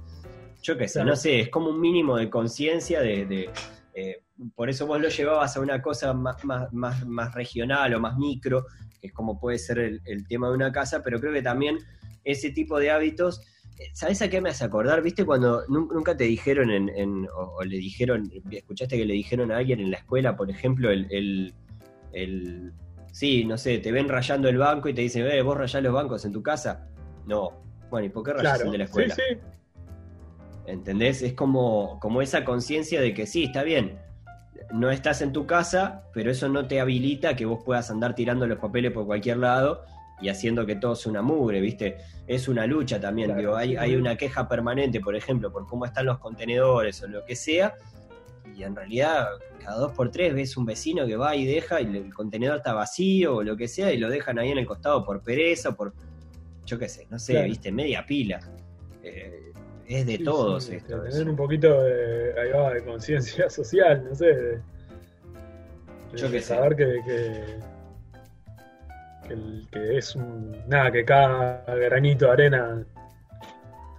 yo qué sé, Claro. no sé, es como un mínimo de conciencia de... de, eh, por eso vos lo llevabas a una cosa más, más, más, más regional o más micro, que es como puede ser el, el tema de una casa, pero creo que también ese tipo de hábitos. eh, ¿Sabes a qué me hace acordar? ¿Viste cuando nun- nunca te dijeron en, en- o, o le dijeron, escuchaste que le dijeron a alguien en la escuela, por ejemplo, el, el, el- sí, no sé, te ven rayando el banco y te dicen, eh, vos rayás los bancos en tu casa? No. Bueno, ¿y por qué rayás claro, el de la sí, escuela? sí, ¿Entendés? Es como, como esa conciencia de que sí, está bien, no estás en tu casa, pero eso no te habilita que vos puedas andar tirando los papeles por cualquier lado y haciendo que todo sea una mugre, ¿viste? Es una lucha también, Claro, digo, hay, sí. hay una queja permanente, por ejemplo, por cómo están los contenedores o lo que sea, y en realidad cada dos por tres ves un vecino que va y deja y el contenedor está vacío o lo que sea y lo dejan ahí en el costado por pereza o por, yo qué sé, no sé, Claro. ¿viste? Media pila. Eh, es de sí, todos sí, esto. Tener un poquito de, ahí va, de conciencia social, no sé. de- de Yo qué sé. saber que, que, que, el- que es un. Nada, que cada granito de arena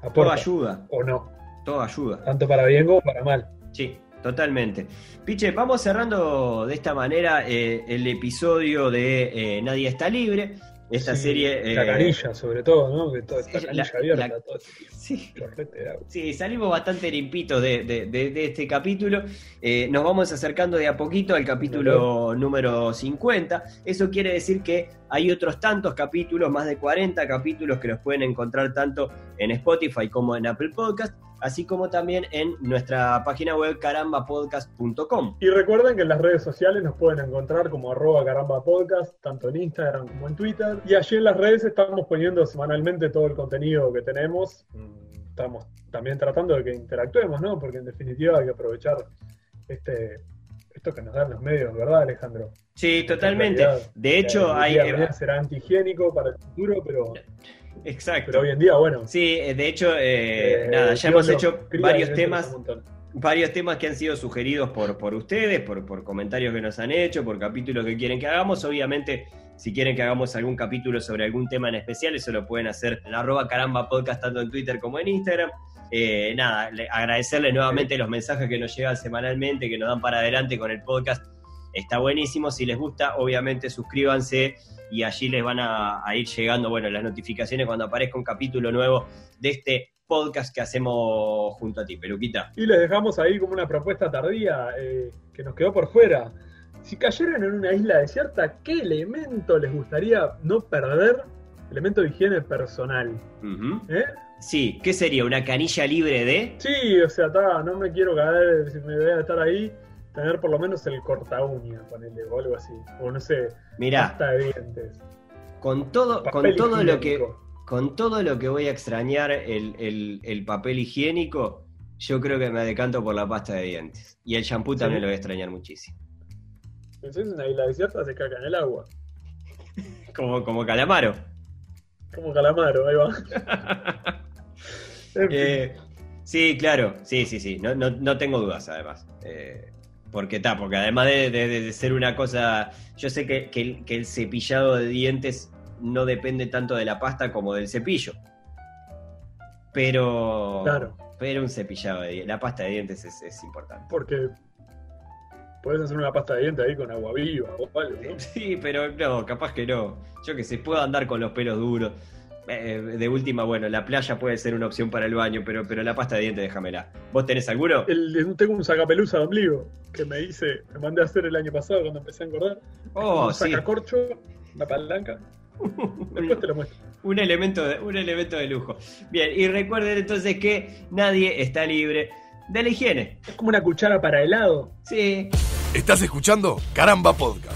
Todo aporta. ayuda, O no, todo ayuda. tanto para bien como para mal. Sí, totalmente. Piche, vamos cerrando de esta manera eh, el episodio de eh, Nadie está libre. Esta Sí, serie. La eh, canilla, sobre todo, ¿no? Que toda esta la- canilla abierta, la- todo ese Sí, chorrete de agua. Sí, salimos bastante limpitos de, de- de- de este capítulo. Eh, nos vamos acercando de a poquito al capítulo número 50. Eso quiere decir que hay otros tantos capítulos, más de 40 capítulos que los pueden encontrar tanto en Spotify como en Apple Podcast, así como también en nuestra página web carambapodcast.com. Y recuerden que en las redes sociales nos pueden encontrar como arroba caramba podcast, tanto en Instagram como en Twitter. Y allí en las redes estamos poniendo semanalmente todo el contenido que tenemos. Mm, Estamos también tratando de que interactuemos, ¿no? Porque en definitiva hay que aprovechar este esto que nos dan los medios, ¿verdad, Alejandro? Sí, totalmente. realidad. De hecho, hay... mañana será antihigiénico para el futuro, pero, Exacto. pero hoy en día, bueno. Sí, eh, de hecho, eh, eh, nada, ya hemos hecho varios temas. varios temas que han sido sugeridos por, por ustedes, por, por comentarios que nos han hecho, por capítulos que quieren que hagamos. Obviamente, si quieren que hagamos algún capítulo sobre algún tema en especial, eso lo pueden hacer en arroba caramba podcast, tanto en Twitter como en Instagram. Eh, nada, le- agradecerles nuevamente los mensajes que nos llegan semanalmente, que nos dan para adelante con el podcast. Está buenísimo. Si les gusta, obviamente suscríbanse y allí les van a, a ir llegando bueno, las notificaciones cuando aparezca un capítulo nuevo de este podcast que hacemos junto a ti, Peluquita. Y les dejamos ahí como una propuesta tardía eh, que nos quedó por fuera. Si cayeran en una isla desierta, ¿qué elemento les gustaría no perder? Elemento de higiene personal. ¿eh? Sí, ¿qué sería? ¿Una canilla libre de? Sí, o sea, ta, no me quiero caer, si me voy a estar ahí, tener por lo menos el corta uña, ponele, o algo así. O no sé, Mirá, pasta de dientes. con todo, con todo lo que con todo lo que voy a extrañar el, el- el papel higiénico, yo creo que me decanto por la pasta de dientes. Y el shampoo también lo voy a extrañar muchísimo. Si es una isla desierta, se caca en el agua. Como, como calamaro. Como calamaro, ahí va. En fin. Eh, sí, claro, sí, sí, sí, no, no, no tengo dudas además. Eh, porque está, porque además de, de- de ser una cosa, yo sé que, que el, que el cepillado de dientes no depende tanto de la pasta como del cepillo. Pero, Claro. pero un cepillado de dientes, la pasta de dientes es, es importante. Porque podés hacer una pasta de dientes ahí con agua viva o algo, ¿no? Sí, pero no, capaz que no. Yo que sé, puedo andar con los pelos duros. Eh, de última, bueno, la playa puede ser una opción para el baño, pero, pero la pasta de dientes déjamela. ¿Vos tenés alguno? El- tengo un sacapelusa de ombligo que me hice, me mandé a hacer el año pasado cuando empecé a engordar. Oh, un sí. sacacorcho, una palanca. Después te lo muestro. Un elemento, de, un elemento de lujo. Bien, y recuerden entonces que nadie está libre de la higiene. Es como una cuchara para helado. Sí. Estás escuchando Caramba Podcast.